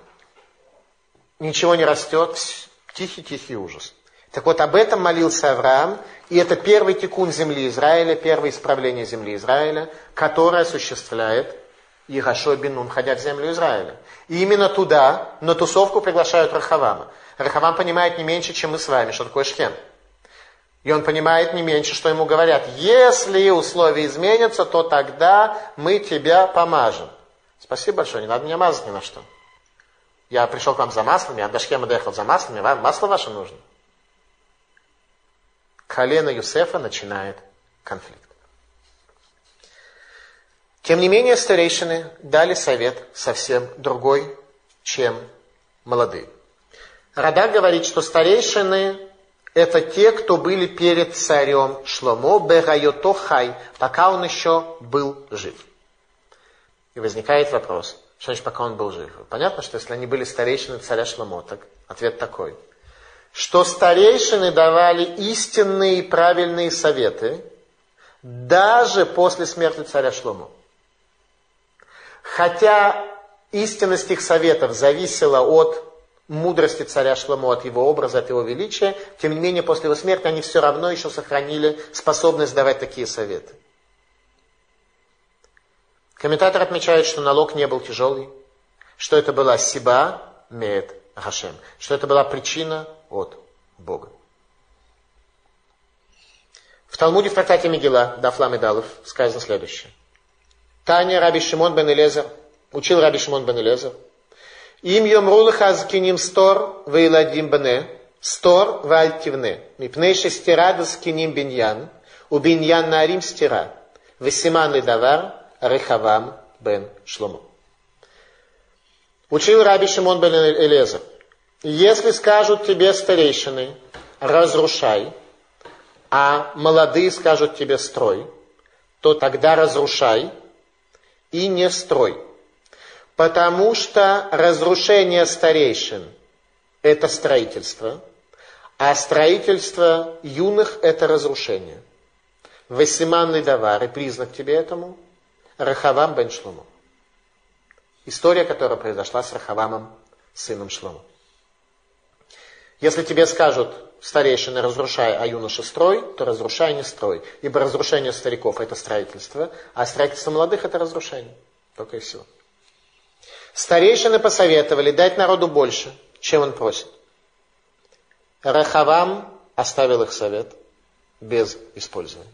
ничего не растет, тихий-тихий ужас. Так вот, об этом молился Авраам, и это первый тикун земли Израиля, первое исправление земли Израиля, которое осуществляет и Гашо Бенун входят в землю Израиля. И именно туда, на тусовку приглашают Рахавама. Рахавам понимает не меньше, чем мы с вами, что такое Шхем. И он понимает не меньше, что ему говорят. Если условия изменятся, то тогда мы тебя помажем. Спасибо большое, не надо меня мазать ни на что. Я пришел к вам за маслом, я до Шхема доехал за маслом, вам масло ваше нужно. Колено Юсефа начинает конфликт. Тем не менее, старейшины дали совет совсем другой, чем молодые. Радак говорит, что старейшины – это те, кто были перед царем Шломо Берайото Хай, пока он еще был жив. И возникает вопрос, что значит, пока он был жив? Понятно, что если они были старейшины царя Шломо, так ответ такой, что старейшины давали истинные и правильные советы даже после смерти царя Шломо. Хотя истинность их советов зависела от мудрости царя Шломо, от его образа, от его величия, тем не менее, после его смерти они все равно еще сохранили способность давать такие советы. Комментатор отмечает, что налог не был тяжелый, что это была сиба мед Хашем, что это была причина от Бога. В Талмуде в трактате Мегила, Дафлам и Далов, сказано следующее. Таня Раби Шимон бен Элезер, учил Раби Шимон бен Элезер, им йомру лаха стор вейладим бне, стор вальтивне, мипней шестира скиним биньян, у биньян нарим стира, весиман давар рехавам бен шломо. Учил Раби Шимон бен Элезер, если скажут тебе старейшины, разрушай, а молодые скажут тебе строй, то тогда разрушай и не строй. Потому что разрушение старейшин – это строительство, а строительство юных – это разрушение. Весиманный давар, и признак тебе этому – Рахавам бен Шлому. История, которая произошла с Рахавамом, сыном Шлому. Если тебе скажут, старейшины, разрушай, а юноша строй, то разрушай, не строй. Ибо разрушение стариков – это строительство, а строительство молодых – это разрушение. Только и все. Старейшины посоветовали дать народу больше, чем он просит. Рахавам оставил их совет без использования.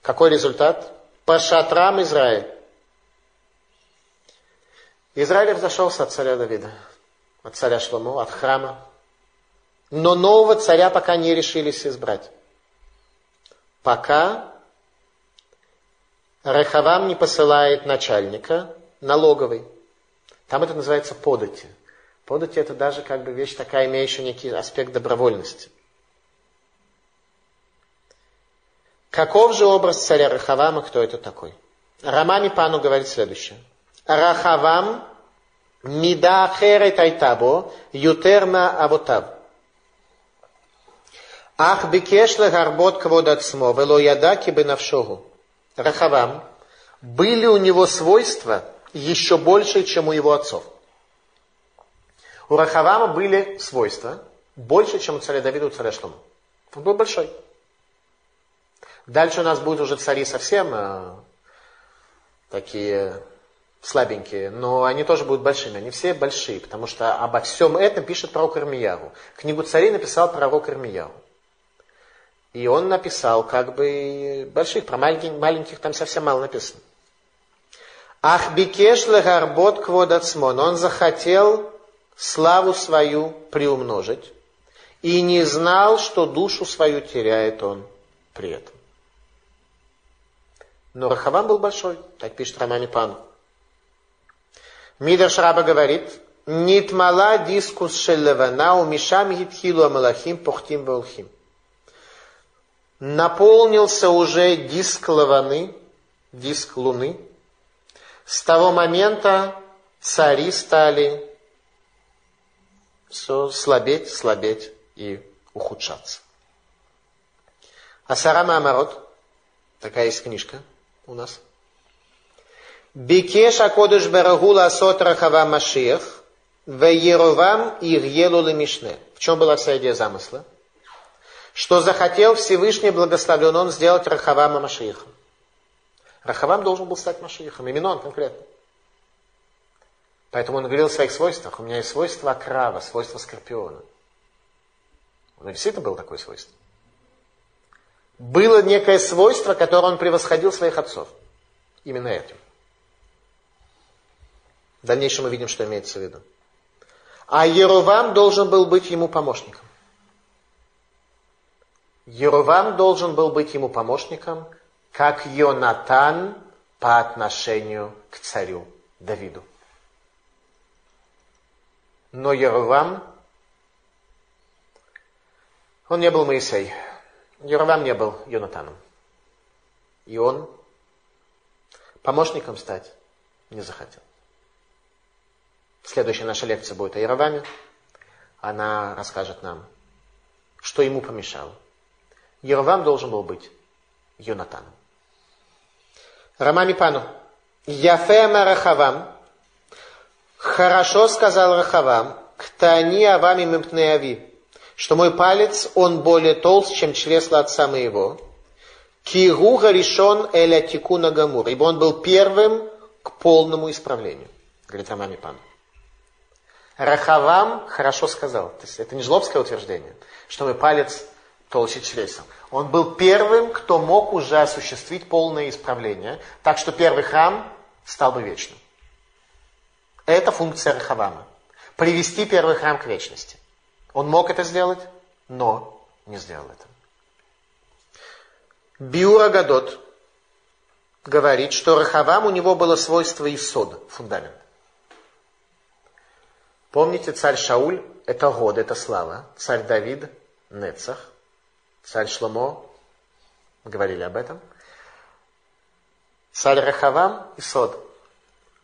Какой результат? По шатрам Израиль. Израиль разошелся от царя Давида, от царя Шлому, от храма. Но нового царя пока не решились избрать. Пока Рахавам не посылает начальника налоговой. Там это называется подати. Подати это даже как бы вещь такая, имеющая некий аспект добровольности. Каков же образ царя Рахавама, кто это такой? Рамами Пану говорит следующее. Рахавам мида херет айтабо ютерна авотав. Ах бикеш гарбот квод ацмо, вело ядаки бенавшогу. Рахавам, были у него свойства, еще больше, чем у его отцов. У Рахавама были свойства больше, чем у царя Давида, у царя Шлома. Он был большой. Дальше у нас будут уже цари совсем э, такие слабенькие, но они тоже будут большими. Они все большие, потому что обо всем этом пишет пророк Ирмияру. Книгу царей написал пророк Ирмияру. И он написал как бы больших, про маленьких, маленьких там совсем мало написано. Ах бикеш легарбот кводацмон. Он захотел славу свою приумножить и не знал, что душу свою теряет он при этом. Но Рахавам был большой, так пишет Рамани Пану. Мидр Шраба говорит, Нитмала дискус шелевана умишам гитхилу амалахим похтим валхим. Наполнился уже диск лаваны, диск луны, с того момента цари стали все слабеть, слабеть и ухудшаться. Асарама Амарот, такая есть книжка у нас. Бикеш Акодыш Барагула Асот Рахава Машиях, Вееровам Ирьелу Мишне. В чем была вся идея замысла? Что захотел Всевышний благословен он сделать Рахавама Машиихом. Рахавам должен был стать Машиихом, именно он конкретно. Поэтому он говорил о своих свойствах. У меня есть свойство крава, свойство скорпиона. Него действительно было такое свойство. Было некое свойство, которое он превосходил своих отцов. Именно этим. В дальнейшем мы видим, что имеется в виду. А Еровам должен был быть ему помощником. Еровам должен был быть ему помощником, как Йонатан по отношению к царю Давиду. Но Еровам, он не был Моисей. Еровам не был Йонатаном. И он помощником стать не захотел. Следующая наша лекция будет о Яроваме. Она расскажет нам, что ему помешало. Яровам должен был быть Йонатаном. Рамами Пану. Яфема Рахавам. Хорошо сказал Рахавам. Ктани Авами Мемпнеави. Что мой палец, он более толст, чем чресла отца моего. Кируга решен эля тикуна гамур. Ибо он был первым к полному исправлению. Говорит Рамами Пану. Рахавам хорошо сказал. То есть это не жлобское утверждение, что мой палец толще чресел. Он был первым, кто мог уже осуществить полное исправление, так что первый храм стал бы вечным. Это функция Рахавама. Привести первый храм к вечности. Он мог это сделать, но не сделал это. Биура Гадот говорит, что Рахавам у него было свойство Исода, фундамент. Помните, царь Шауль – это год, это слава. Царь Давид – Нецах. Царь Шломо – говорили об этом. Царь Рахавам – Исод.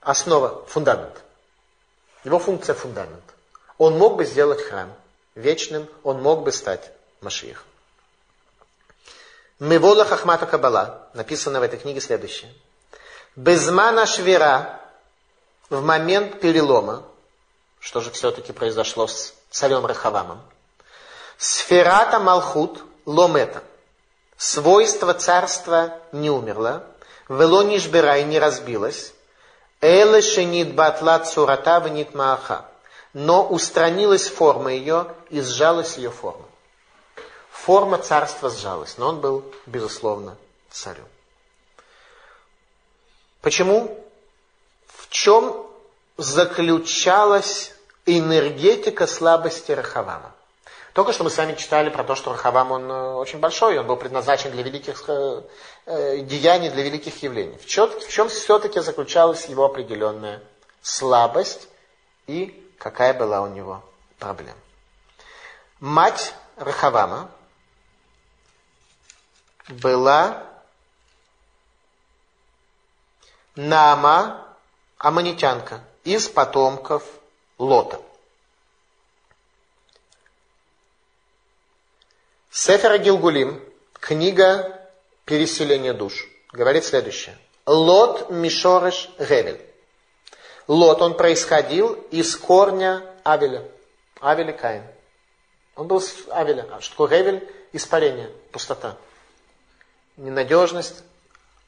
Основа, фундамент. Его функция – фундамент. Он мог бы сделать храм вечным, он мог бы стать Машиих. Мевола Хахмата Кабала, написано в этой книге следующее. Безмана Швера, в момент перелома, что же все-таки произошло с царем Рахавамом? Сферата Малхут Ломета. Свойство царства не умерло. Вело не жбира и не разбилось. Эле шенит батла цурата венит мааха. Но устранилась форма ее и сжалась ее форма. Форма царства сжалась, но он был, безусловно, царем. Почему? В чем заключалась энергетика слабости Рахавама. Только что мы с вами читали про то, что Рахавам, он э, очень большой, он был предназначен для великих э, деяний, для великих явлений. В чем, в чем все-таки заключалась его определенная слабость и какая была у него проблема. Мать Рахавама была Нама Аманитянка из потомков Лота. Сефера Гилгулим, книга переселения душ, говорит следующее. Лот Мишореш Гевель. Лот, он происходил из корня Авеля. Авеля Каин. Он был с Авеля. А что такое Гевель? Испарение, пустота. Ненадежность,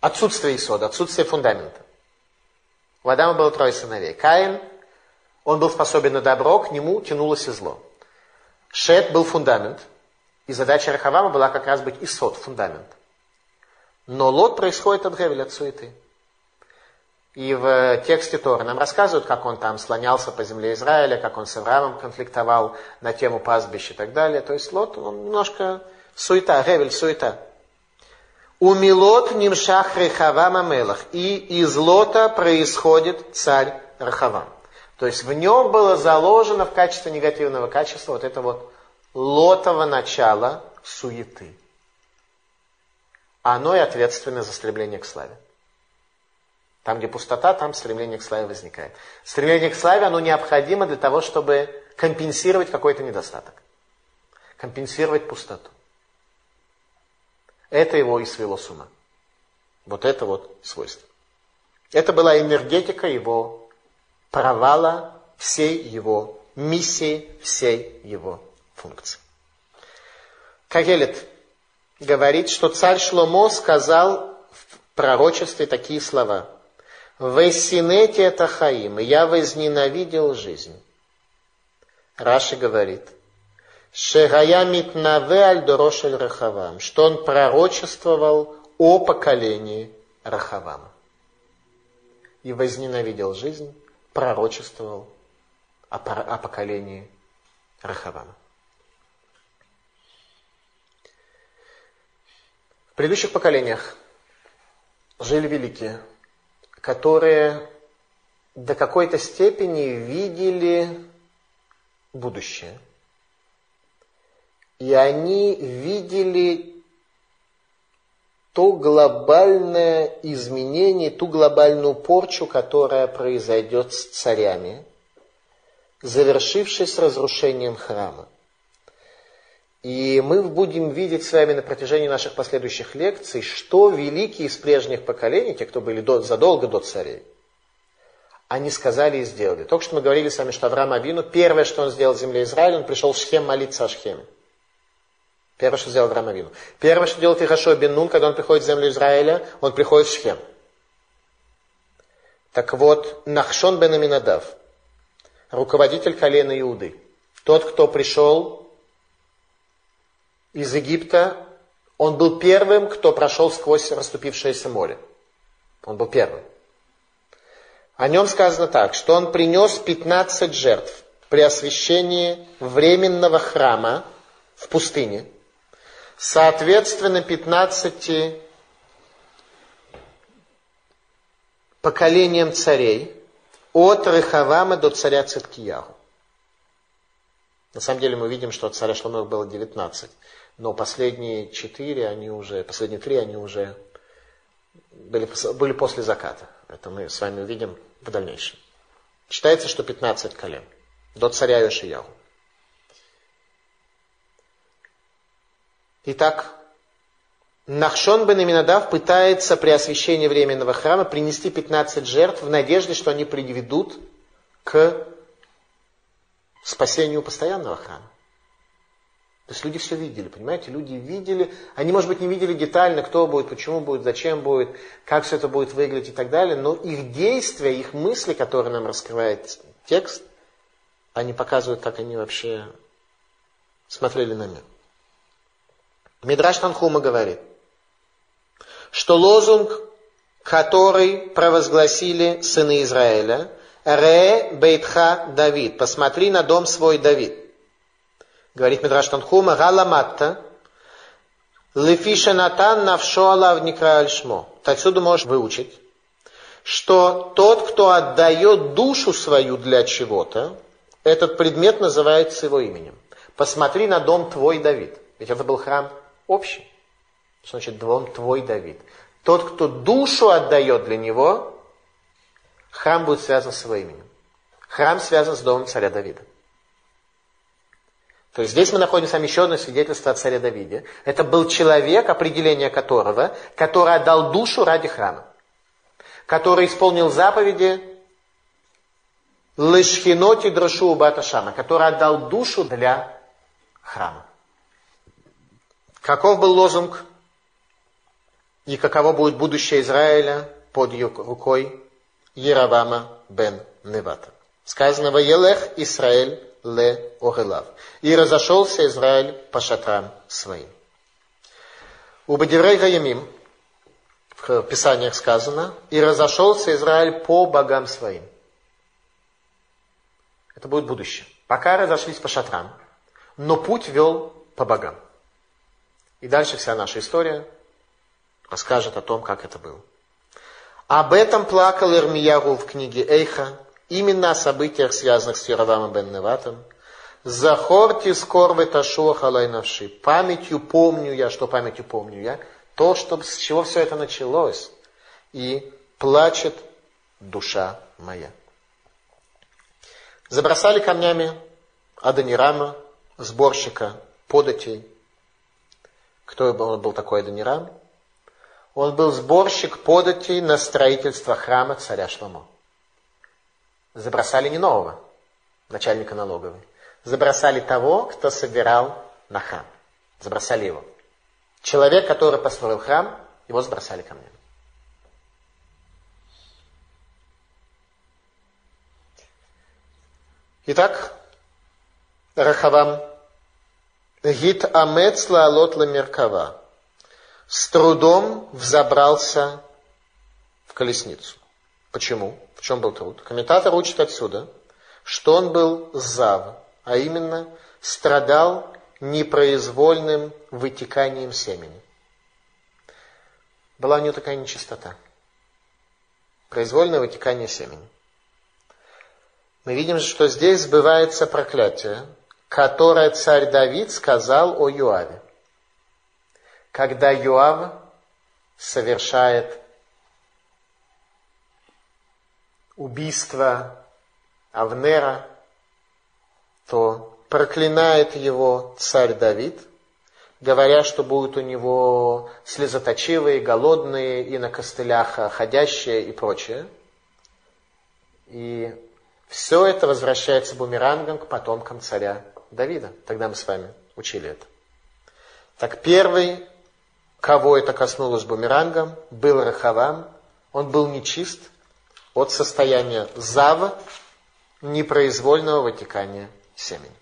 отсутствие исода, отсутствие фундамента. У Адама было трое сыновей. Каин, он был способен на добро, к нему тянулось и зло. Шет был фундамент, и задача Рахавама была как раз быть исот, фундамент. Но лот происходит от Гевеля, от суеты. И в тексте Тора нам рассказывают, как он там слонялся по земле Израиля, как он с Авраамом конфликтовал на тему пастбища и так далее. То есть Лот, он немножко суета, Гевель, суета. У Милот Нимшах Рехавам Мелах. И из Лота происходит царь Рахавам. То есть в нем было заложено в качестве негативного качества вот это вот лотово начало суеты. Оно и ответственно за стремление к славе. Там, где пустота, там стремление к славе возникает. Стремление к славе, оно необходимо для того, чтобы компенсировать какой-то недостаток. Компенсировать пустоту. Это его и свело с ума. Вот это вот свойство. Это была энергетика его провала всей его миссии, всей его функции. Кагелет говорит, что царь Шломо сказал в пророчестве такие слова. Вейсинете это хаим, я возненавидел жизнь. Раши говорит, Шегая митнаве аль Рахавам, что он пророчествовал о поколении Рахавама. И возненавидел жизнь, пророчествовал о, о поколении Рахавама. В предыдущих поколениях жили великие, которые до какой-то степени видели будущее. И они видели то глобальное изменение, ту глобальную порчу, которая произойдет с царями, завершившись разрушением храма. И мы будем видеть с вами на протяжении наших последующих лекций, что великие из прежних поколений, те, кто были до, задолго до царей, они сказали и сделали. Только что мы говорили с вами, что Авраам Авину, первое, что он сделал в земле Израиля, он пришел в Шхем молиться о Шхеме. Первое, что сделал Авраам Авину. Первое, что делает Ихашо бен когда он приходит в землю Израиля, он приходит в Шхем. Так вот, Нахшон бен Аминадав, руководитель колена Иуды, тот, кто пришел из Египта, он был первым, кто прошел сквозь расступившееся море. Он был первым. О нем сказано так, что он принес 15 жертв при освящении временного храма в пустыне, соответственно 15 поколениям царей, от Рехавама до царя Циткиягу. На самом деле мы видим, что от царя Шломех было 19. Но последние четыре, они уже, последние три, они уже были, были после заката. Это мы с вами увидим в дальнейшем. Считается, что 15 колен. До царя Йошияу. Итак, Нахшон бен Аминадав пытается при освящении временного храма принести 15 жертв в надежде, что они приведут к спасению постоянного храма. То есть люди все видели, понимаете? Люди видели, они, может быть, не видели детально, кто будет, почему будет, зачем будет, как все это будет выглядеть и так далее, но их действия, их мысли, которые нам раскрывает текст, они показывают, как они вообще смотрели на мир. Мидраш Танхума говорит, что лозунг, который провозгласили сыны Израиля, Ре Бейтха Давид, посмотри на дом свой Давид говорит Мидраш Танхума, Галаматта, Лефиша Натан Навшо Алав Альшмо. Отсюда можешь выучить, что тот, кто отдает душу свою для чего-то, этот предмет называется его именем. Посмотри на дом твой Давид. Ведь это был храм общий. Значит дом твой Давид? Тот, кто душу отдает для него, храм будет связан с его именем. Храм связан с домом царя Давида. То есть здесь мы находим с вами еще одно свидетельство о царе Давиде. Это был человек, определение которого, который отдал душу ради храма. Который исполнил заповеди Лышхиноти Драшу Баташама, который отдал душу для храма. Каков был лозунг и каково будет будущее Израиля под рукой Яровама бен Невата? Сказано, «Ваелех Израиль ле Огелав. И разошелся Израиль по шатрам своим. У Бадирей Гаямим в Писаниях сказано, и разошелся Израиль по богам своим. Это будет будущее. Пока разошлись по шатрам, но путь вел по богам. И дальше вся наша история расскажет о том, как это было. Об этом плакал Ирмиягу в книге Эйха, именно о событиях, связанных с Яровамом бен Неватом. Захорти скорвы ташу навши. Памятью помню я, что памятью помню я, то, что, с чего все это началось. И плачет душа моя. Забросали камнями Адонирама, сборщика податей. Кто он был такой Адонирам? Он был сборщик податей на строительство храма царя Шломо Забросали не нового начальника налоговой. Забросали того, кто собирал на храм. Забросали его. Человек, который построил храм, его сбросали камнями. Итак, Рахавам. Гит амец лаалот меркава С трудом взобрался в колесницу. Почему? В чем был труд? Комментатор учит отсюда, что он был зав, а именно страдал непроизвольным вытеканием семени. Была у него такая нечистота. Произвольное вытекание семени. Мы видим, что здесь сбывается проклятие, которое царь Давид сказал о Юаве. Когда Юав совершает убийство Авнера, то проклинает его царь Давид, говоря, что будут у него слезоточивые, голодные и на костылях ходящие и прочее. И все это возвращается бумерангом к потомкам царя Давида. Тогда мы с вами учили это. Так первый, кого это коснулось бумерангом, был Рахавам. Он был нечист от состояния зава, непроизвольного вытекания семени.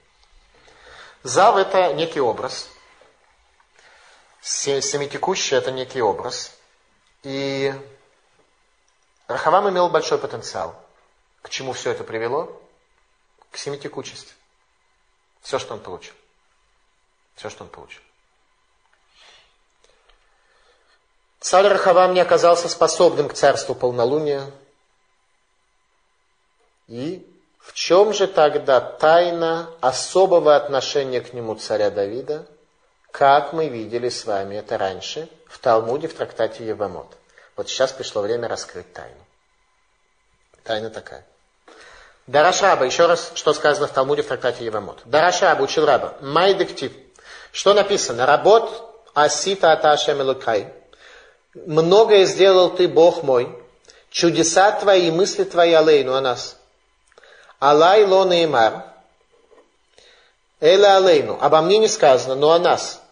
Зав – это некий образ. Семитекущий – это некий образ. И Рахавам имел большой потенциал – к чему все это привело? К семитекучести. Все, что он получил. Все, что он получил. Царь Рахавам не оказался способным к царству полнолуния. И в чем же тогда тайна особого отношения к нему царя Давида, как мы видели с вами это раньше в Талмуде в трактате Евамот? Вот сейчас пришло время раскрыть тайну. Тайна такая. Дарашаба, еще раз, что сказано в Талмуде в трактате Евамот. Дарашаба учил раба. Майдектив. Что написано? Работ асита аташа мелукай. Многое сделал ты, Бог мой. Чудеса твои мысли твои алейну о нас. Алай лона имар. Эла алейну. Обо мне не сказано, но о нас.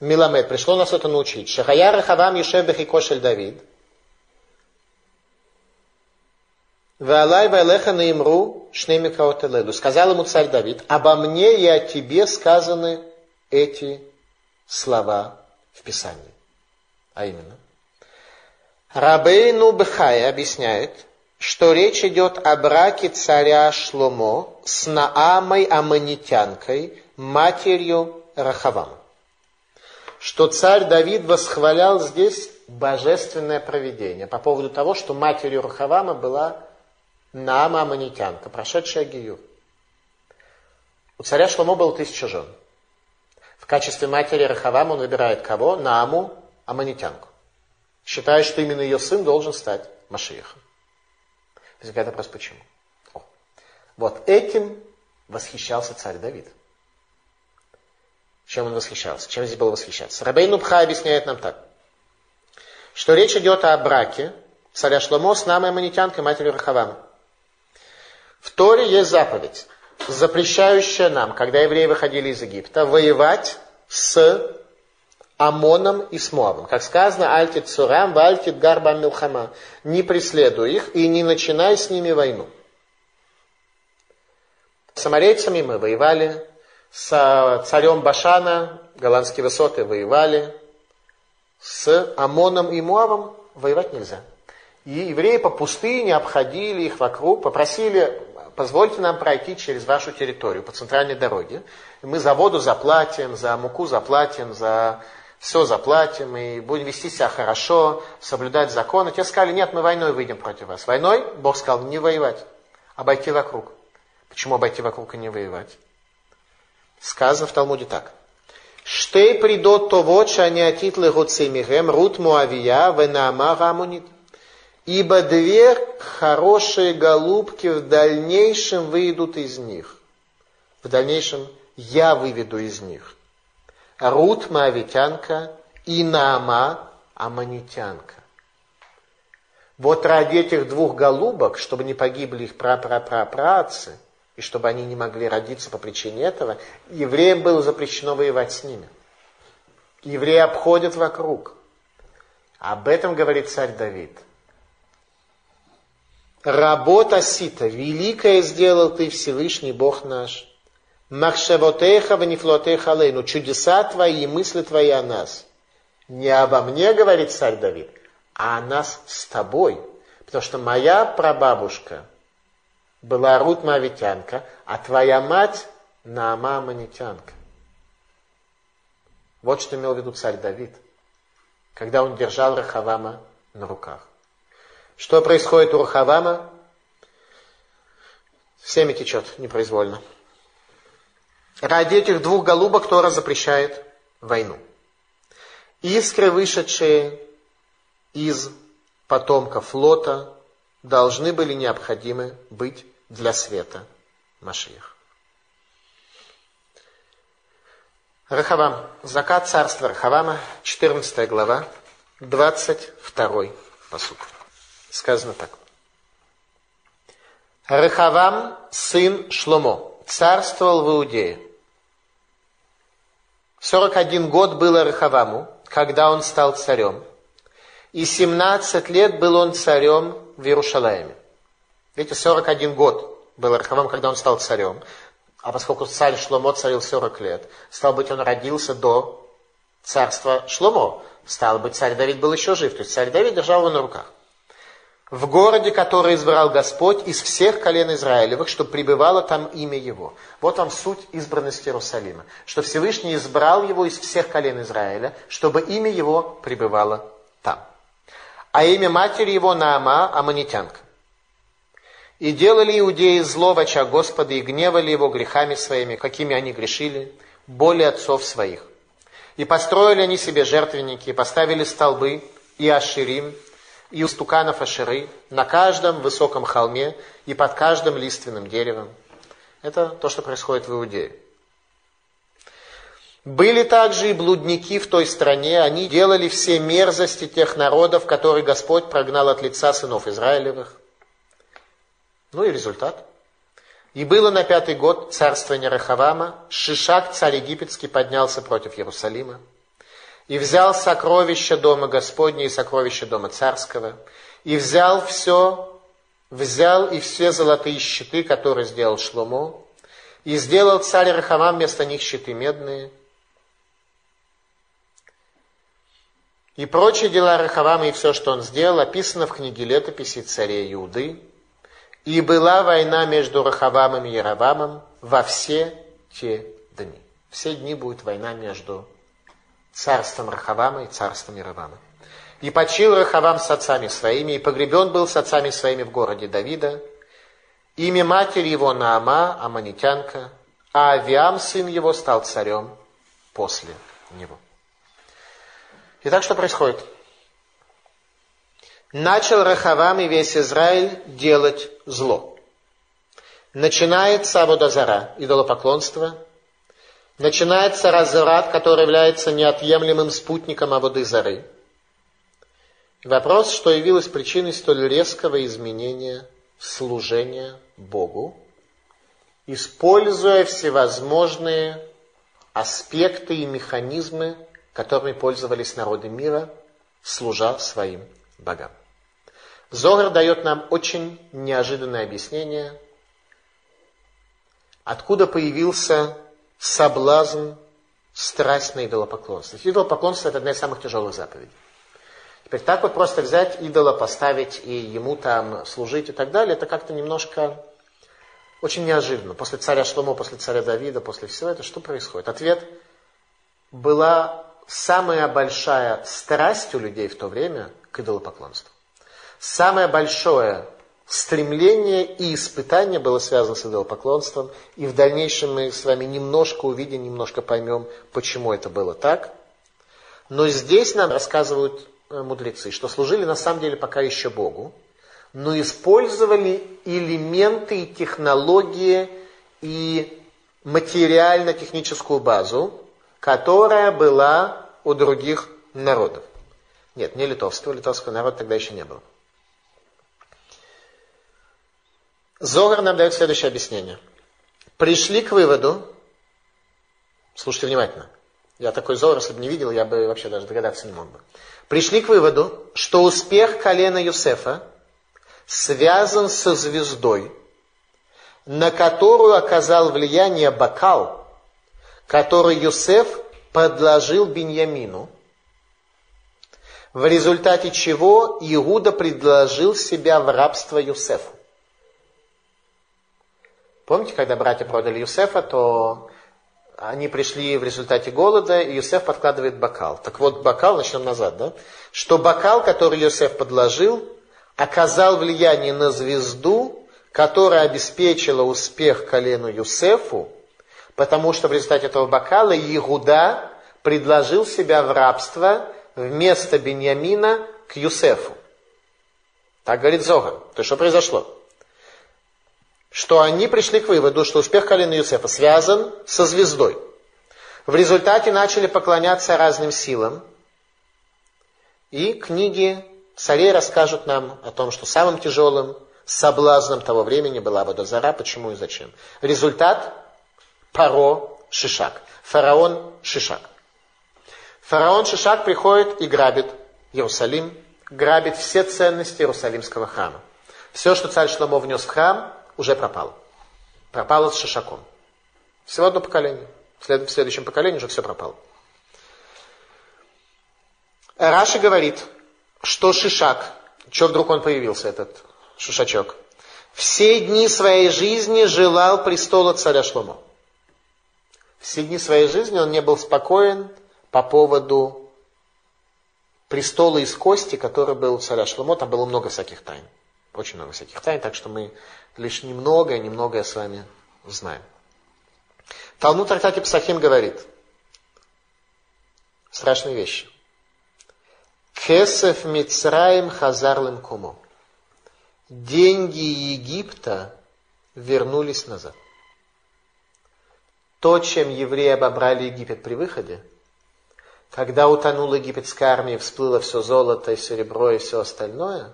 Миламед. Пришло нас это научить. Шахая рахавам ешев бехикошель Давид. Валай вайлеха наимру шнеми каотеледу. Сказал ему царь Давид, обо мне и о тебе сказаны эти слова в Писании. А именно, Рабейну Бхай объясняет, что речь идет о браке царя Шломо с Наамой Аманитянкой, матерью Рахавама. Что царь Давид восхвалял здесь божественное провидение по поводу того, что матерью Рахавама была Наама Аманитянка, прошедшая Гию. У царя Шломо было тысяча жен. В качестве матери Рахавам он выбирает кого? Нааму Аманитянку. Считая, что именно ее сын должен стать Машиехом. Возникает вопрос, почему? О. Вот этим восхищался царь Давид. Чем он восхищался? Чем здесь было восхищаться? Рабейн Нубха объясняет нам так, что речь идет о браке царя Шломо с Намой Аманитянкой, матерью Рахавама. В Торе есть заповедь, запрещающая нам, когда евреи выходили из Египта, воевать с Амоном и с Моавом. Как сказано, альтит цурам, вальтит гарба милхама. Не преследуй их и не начинай с ними войну. С самарейцами мы воевали, с царем Башана, голландские высоты воевали, с Амоном и Моавом воевать нельзя. И евреи по пустыне обходили их вокруг, попросили позвольте нам пройти через вашу территорию по центральной дороге. Мы за воду заплатим, за муку заплатим, за все заплатим, и будем вести себя хорошо, соблюдать законы. Те сказали, нет, мы войной выйдем против вас. Войной, Бог сказал, не воевать, обойти вокруг. Почему обойти вокруг и не воевать? Сказано в Талмуде так. Штей придот то вот, шаниатит легоцемихем, рут муавия, венаама рамунит. Ибо две хорошие голубки в дальнейшем выйдут из них. В дальнейшем я выведу из них. Рут Моавитянка и Наама Аманитянка. Вот ради этих двух голубок, чтобы не погибли их прапрапрапрацы, и чтобы они не могли родиться по причине этого, евреям было запрещено воевать с ними. Евреи обходят вокруг. Об этом говорит царь Давид. Работа сита, великое сделал ты, Всевышний Бог наш. Махшевотеха ванифлотеха лейну, чудеса твои и мысли твои о нас. Не обо мне, говорит царь Давид, а о нас с тобой. Потому что моя прабабушка была Рут Мавитянка, а твоя мать Наама Манитянка. Вот что имел в виду царь Давид, когда он держал Рахавама на руках. Что происходит у Рахавама? Семя течет непроизвольно. Ради этих двух голубок Тора запрещает войну. Искры, вышедшие из потомков Лота, должны были необходимы быть для света Машиях. Рахавам. Закат царства Рахавама, 14 глава, 22 посуд. Сказано так. Рахавам, сын Шломо, царствовал в Иудее. 41 год было Рахаваму, когда он стал царем. И 17 лет был он царем в Иерушалаиме. Видите, 41 год был Рахавам, когда он стал царем. А поскольку царь Шломо царил 40 лет, стал быть, он родился до царства Шломо. Стал быть, царь Давид был еще жив. То есть царь Давид держал его на руках в городе, который избрал Господь из всех колен Израилевых, чтобы пребывало там имя Его. Вот вам суть избранности Иерусалима. Что Всевышний избрал его из всех колен Израиля, чтобы имя Его пребывало там. А имя матери его Наама Аманитянка. И делали иудеи зло в очах Господа и гневали его грехами своими, какими они грешили, более отцов своих. И построили они себе жертвенники, и поставили столбы, и аширим, и у стуканов Ашеры на каждом высоком холме и под каждым лиственным деревом. Это то, что происходит в Иудее. Были также и блудники в той стране, они делали все мерзости тех народов, которые Господь прогнал от лица сынов Израилевых. Ну и результат. И было на пятый год царствования Рахавама, Шишак, царь египетский, поднялся против Иерусалима и взял сокровища дома Господня и сокровища дома царского, и взял все, взял и все золотые щиты, которые сделал Шломо, и сделал царь Рахамам вместо них щиты медные. И прочие дела Рахавама и все, что он сделал, описано в книге летописи царей Иуды. И была война между Рахавамом и Яровамом во все те дни. Все дни будет война между царством Рахавама и царством Яровама. И почил Рахавам с отцами своими, и погребен был с отцами своими в городе Давида. Имя матери его Наама, Аманитянка, а Авиам, сын его, стал царем после него. Итак, что происходит? Начал Рахавам и весь Израиль делать зло. Начинается Абудазара, идолопоклонство, Начинается разврат, который является неотъемлемым спутником Аводы Зары. Вопрос, что явилось причиной столь резкого изменения служения Богу, используя всевозможные аспекты и механизмы, которыми пользовались народы мира, служа своим богам. Зогар дает нам очень неожиданное объяснение, откуда появился соблазн, страсть на идолопоклонство. Идолопоклонство – это одна из самых тяжелых заповедей. Теперь так вот просто взять идола, поставить и ему там служить и так далее, это как-то немножко очень неожиданно. После царя Шломо, после царя Давида, после всего этого, что происходит? Ответ – была самая большая страсть у людей в то время к идолопоклонству. Самое большое стремление и испытание было связано с идолопоклонством, и в дальнейшем мы с вами немножко увидим, немножко поймем, почему это было так. Но здесь нам рассказывают э, мудрецы, что служили на самом деле пока еще Богу, но использовали элементы и технологии и материально-техническую базу, которая была у других народов. Нет, не литовского, литовского народа тогда еще не было. Зогар нам дает следующее объяснение. Пришли к выводу, слушайте внимательно, я такой Зогар, если бы не видел, я бы вообще даже догадаться не мог бы. Пришли к выводу, что успех колена Юсефа связан со звездой, на которую оказал влияние бокал, который Юсеф подложил Беньямину, в результате чего Иуда предложил себя в рабство Юсефу. Помните, когда братья продали Юсефа, то они пришли в результате голода, и Юсеф подкладывает бокал. Так вот, бокал, начнем назад, да? Что бокал, который Юсеф подложил, оказал влияние на звезду, которая обеспечила успех колену Юсефу, потому что в результате этого бокала Иуда предложил себя в рабство вместо Беньямина к Юсефу. Так говорит Зога. То есть что произошло? Что они пришли к выводу, что успех колена Юсефа связан со звездой. В результате начали поклоняться разным силам. И книги царей расскажут нам о том, что самым тяжелым соблазном того времени была Водозара. Почему и зачем? Результат – Паро Шишак. Фараон Шишак. Фараон Шишак приходит и грабит Иерусалим, грабит все ценности Иерусалимского храма. Все, что царь Шломо внес в храм, уже пропало. Пропало с Шишаком. Всего одно поколение. В следующем поколении уже все пропало. Раши говорит, что Шишак, что вдруг он появился, этот Шишачок, все дни своей жизни желал престола царя Шломо. Все дни своей жизни он не был спокоен по поводу престола из кости, который был у царя Шломо. Там было много всяких тайн. Очень много всяких тайн, так что мы лишь немного, немногое с вами знаем. Талмуд Трактате Псахим говорит страшные вещи. Кесев Мицраим Хазарлым Кумо. Деньги Египта вернулись назад. То, чем евреи обобрали Египет при выходе, когда утонула египетская армия, всплыло все золото и серебро и все остальное,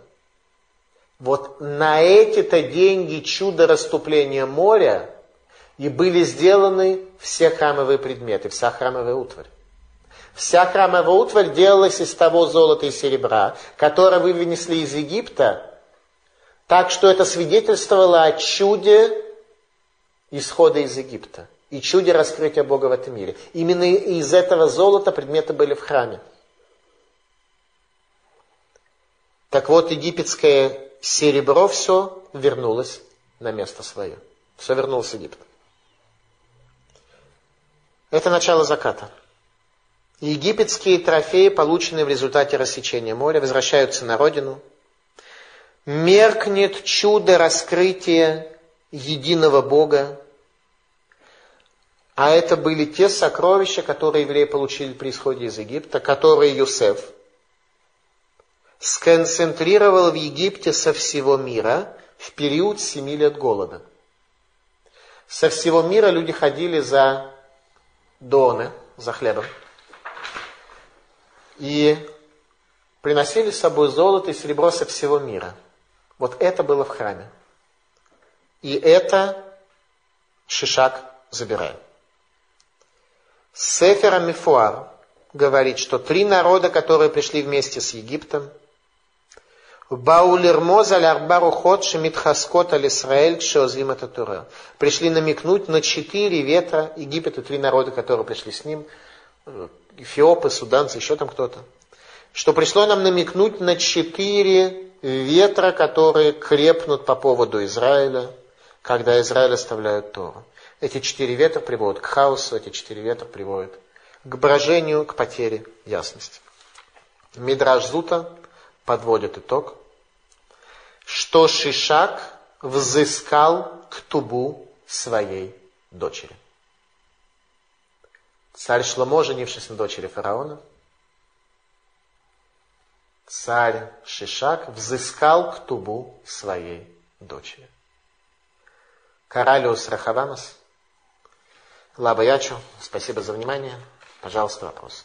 вот на эти-то деньги чудо расступления моря и были сделаны все храмовые предметы, вся храмовая утварь. Вся храмовая утварь делалась из того золота и серебра, которое вы вынесли из Египта, так что это свидетельствовало о чуде исхода из Египта и чуде раскрытия Бога в этом мире. Именно из этого золота предметы были в храме. Так вот, египетское серебро все вернулось на место свое. Все вернулось в Египет. Это начало заката. Египетские трофеи, полученные в результате рассечения моря, возвращаются на родину. Меркнет чудо раскрытия единого Бога. А это были те сокровища, которые евреи получили при исходе из Египта, которые Юсеф сконцентрировал в Египте со всего мира в период семи лет голода. Со всего мира люди ходили за доны, за хлебом и приносили с собой золото и серебро со всего мира. Вот это было в храме. И это Шишак забирает. Сефера Мифуар говорит, что три народа, которые пришли вместе с Египтом, Баулермоза лярбарухот шемитхаскот аль Исраэль шеозвим это. Пришли намекнуть на четыре ветра Египета, три народа, которые пришли с ним, эфиопы, суданцы, еще там кто-то, что пришло нам намекнуть на четыре ветра, которые крепнут по поводу Израиля, когда Израиль оставляют Тору. Эти четыре ветра приводят к хаосу, эти четыре ветра приводят к брожению, к потере ясности. Мидраж Зута подводит итог, что Шишак взыскал к тубу своей дочери. Царь Шломо, женившись на дочери фараона, царь Шишак взыскал к тубу своей дочери. Коралиус Рахаванус. Лаба Ячу, спасибо за внимание. Пожалуйста, вопрос.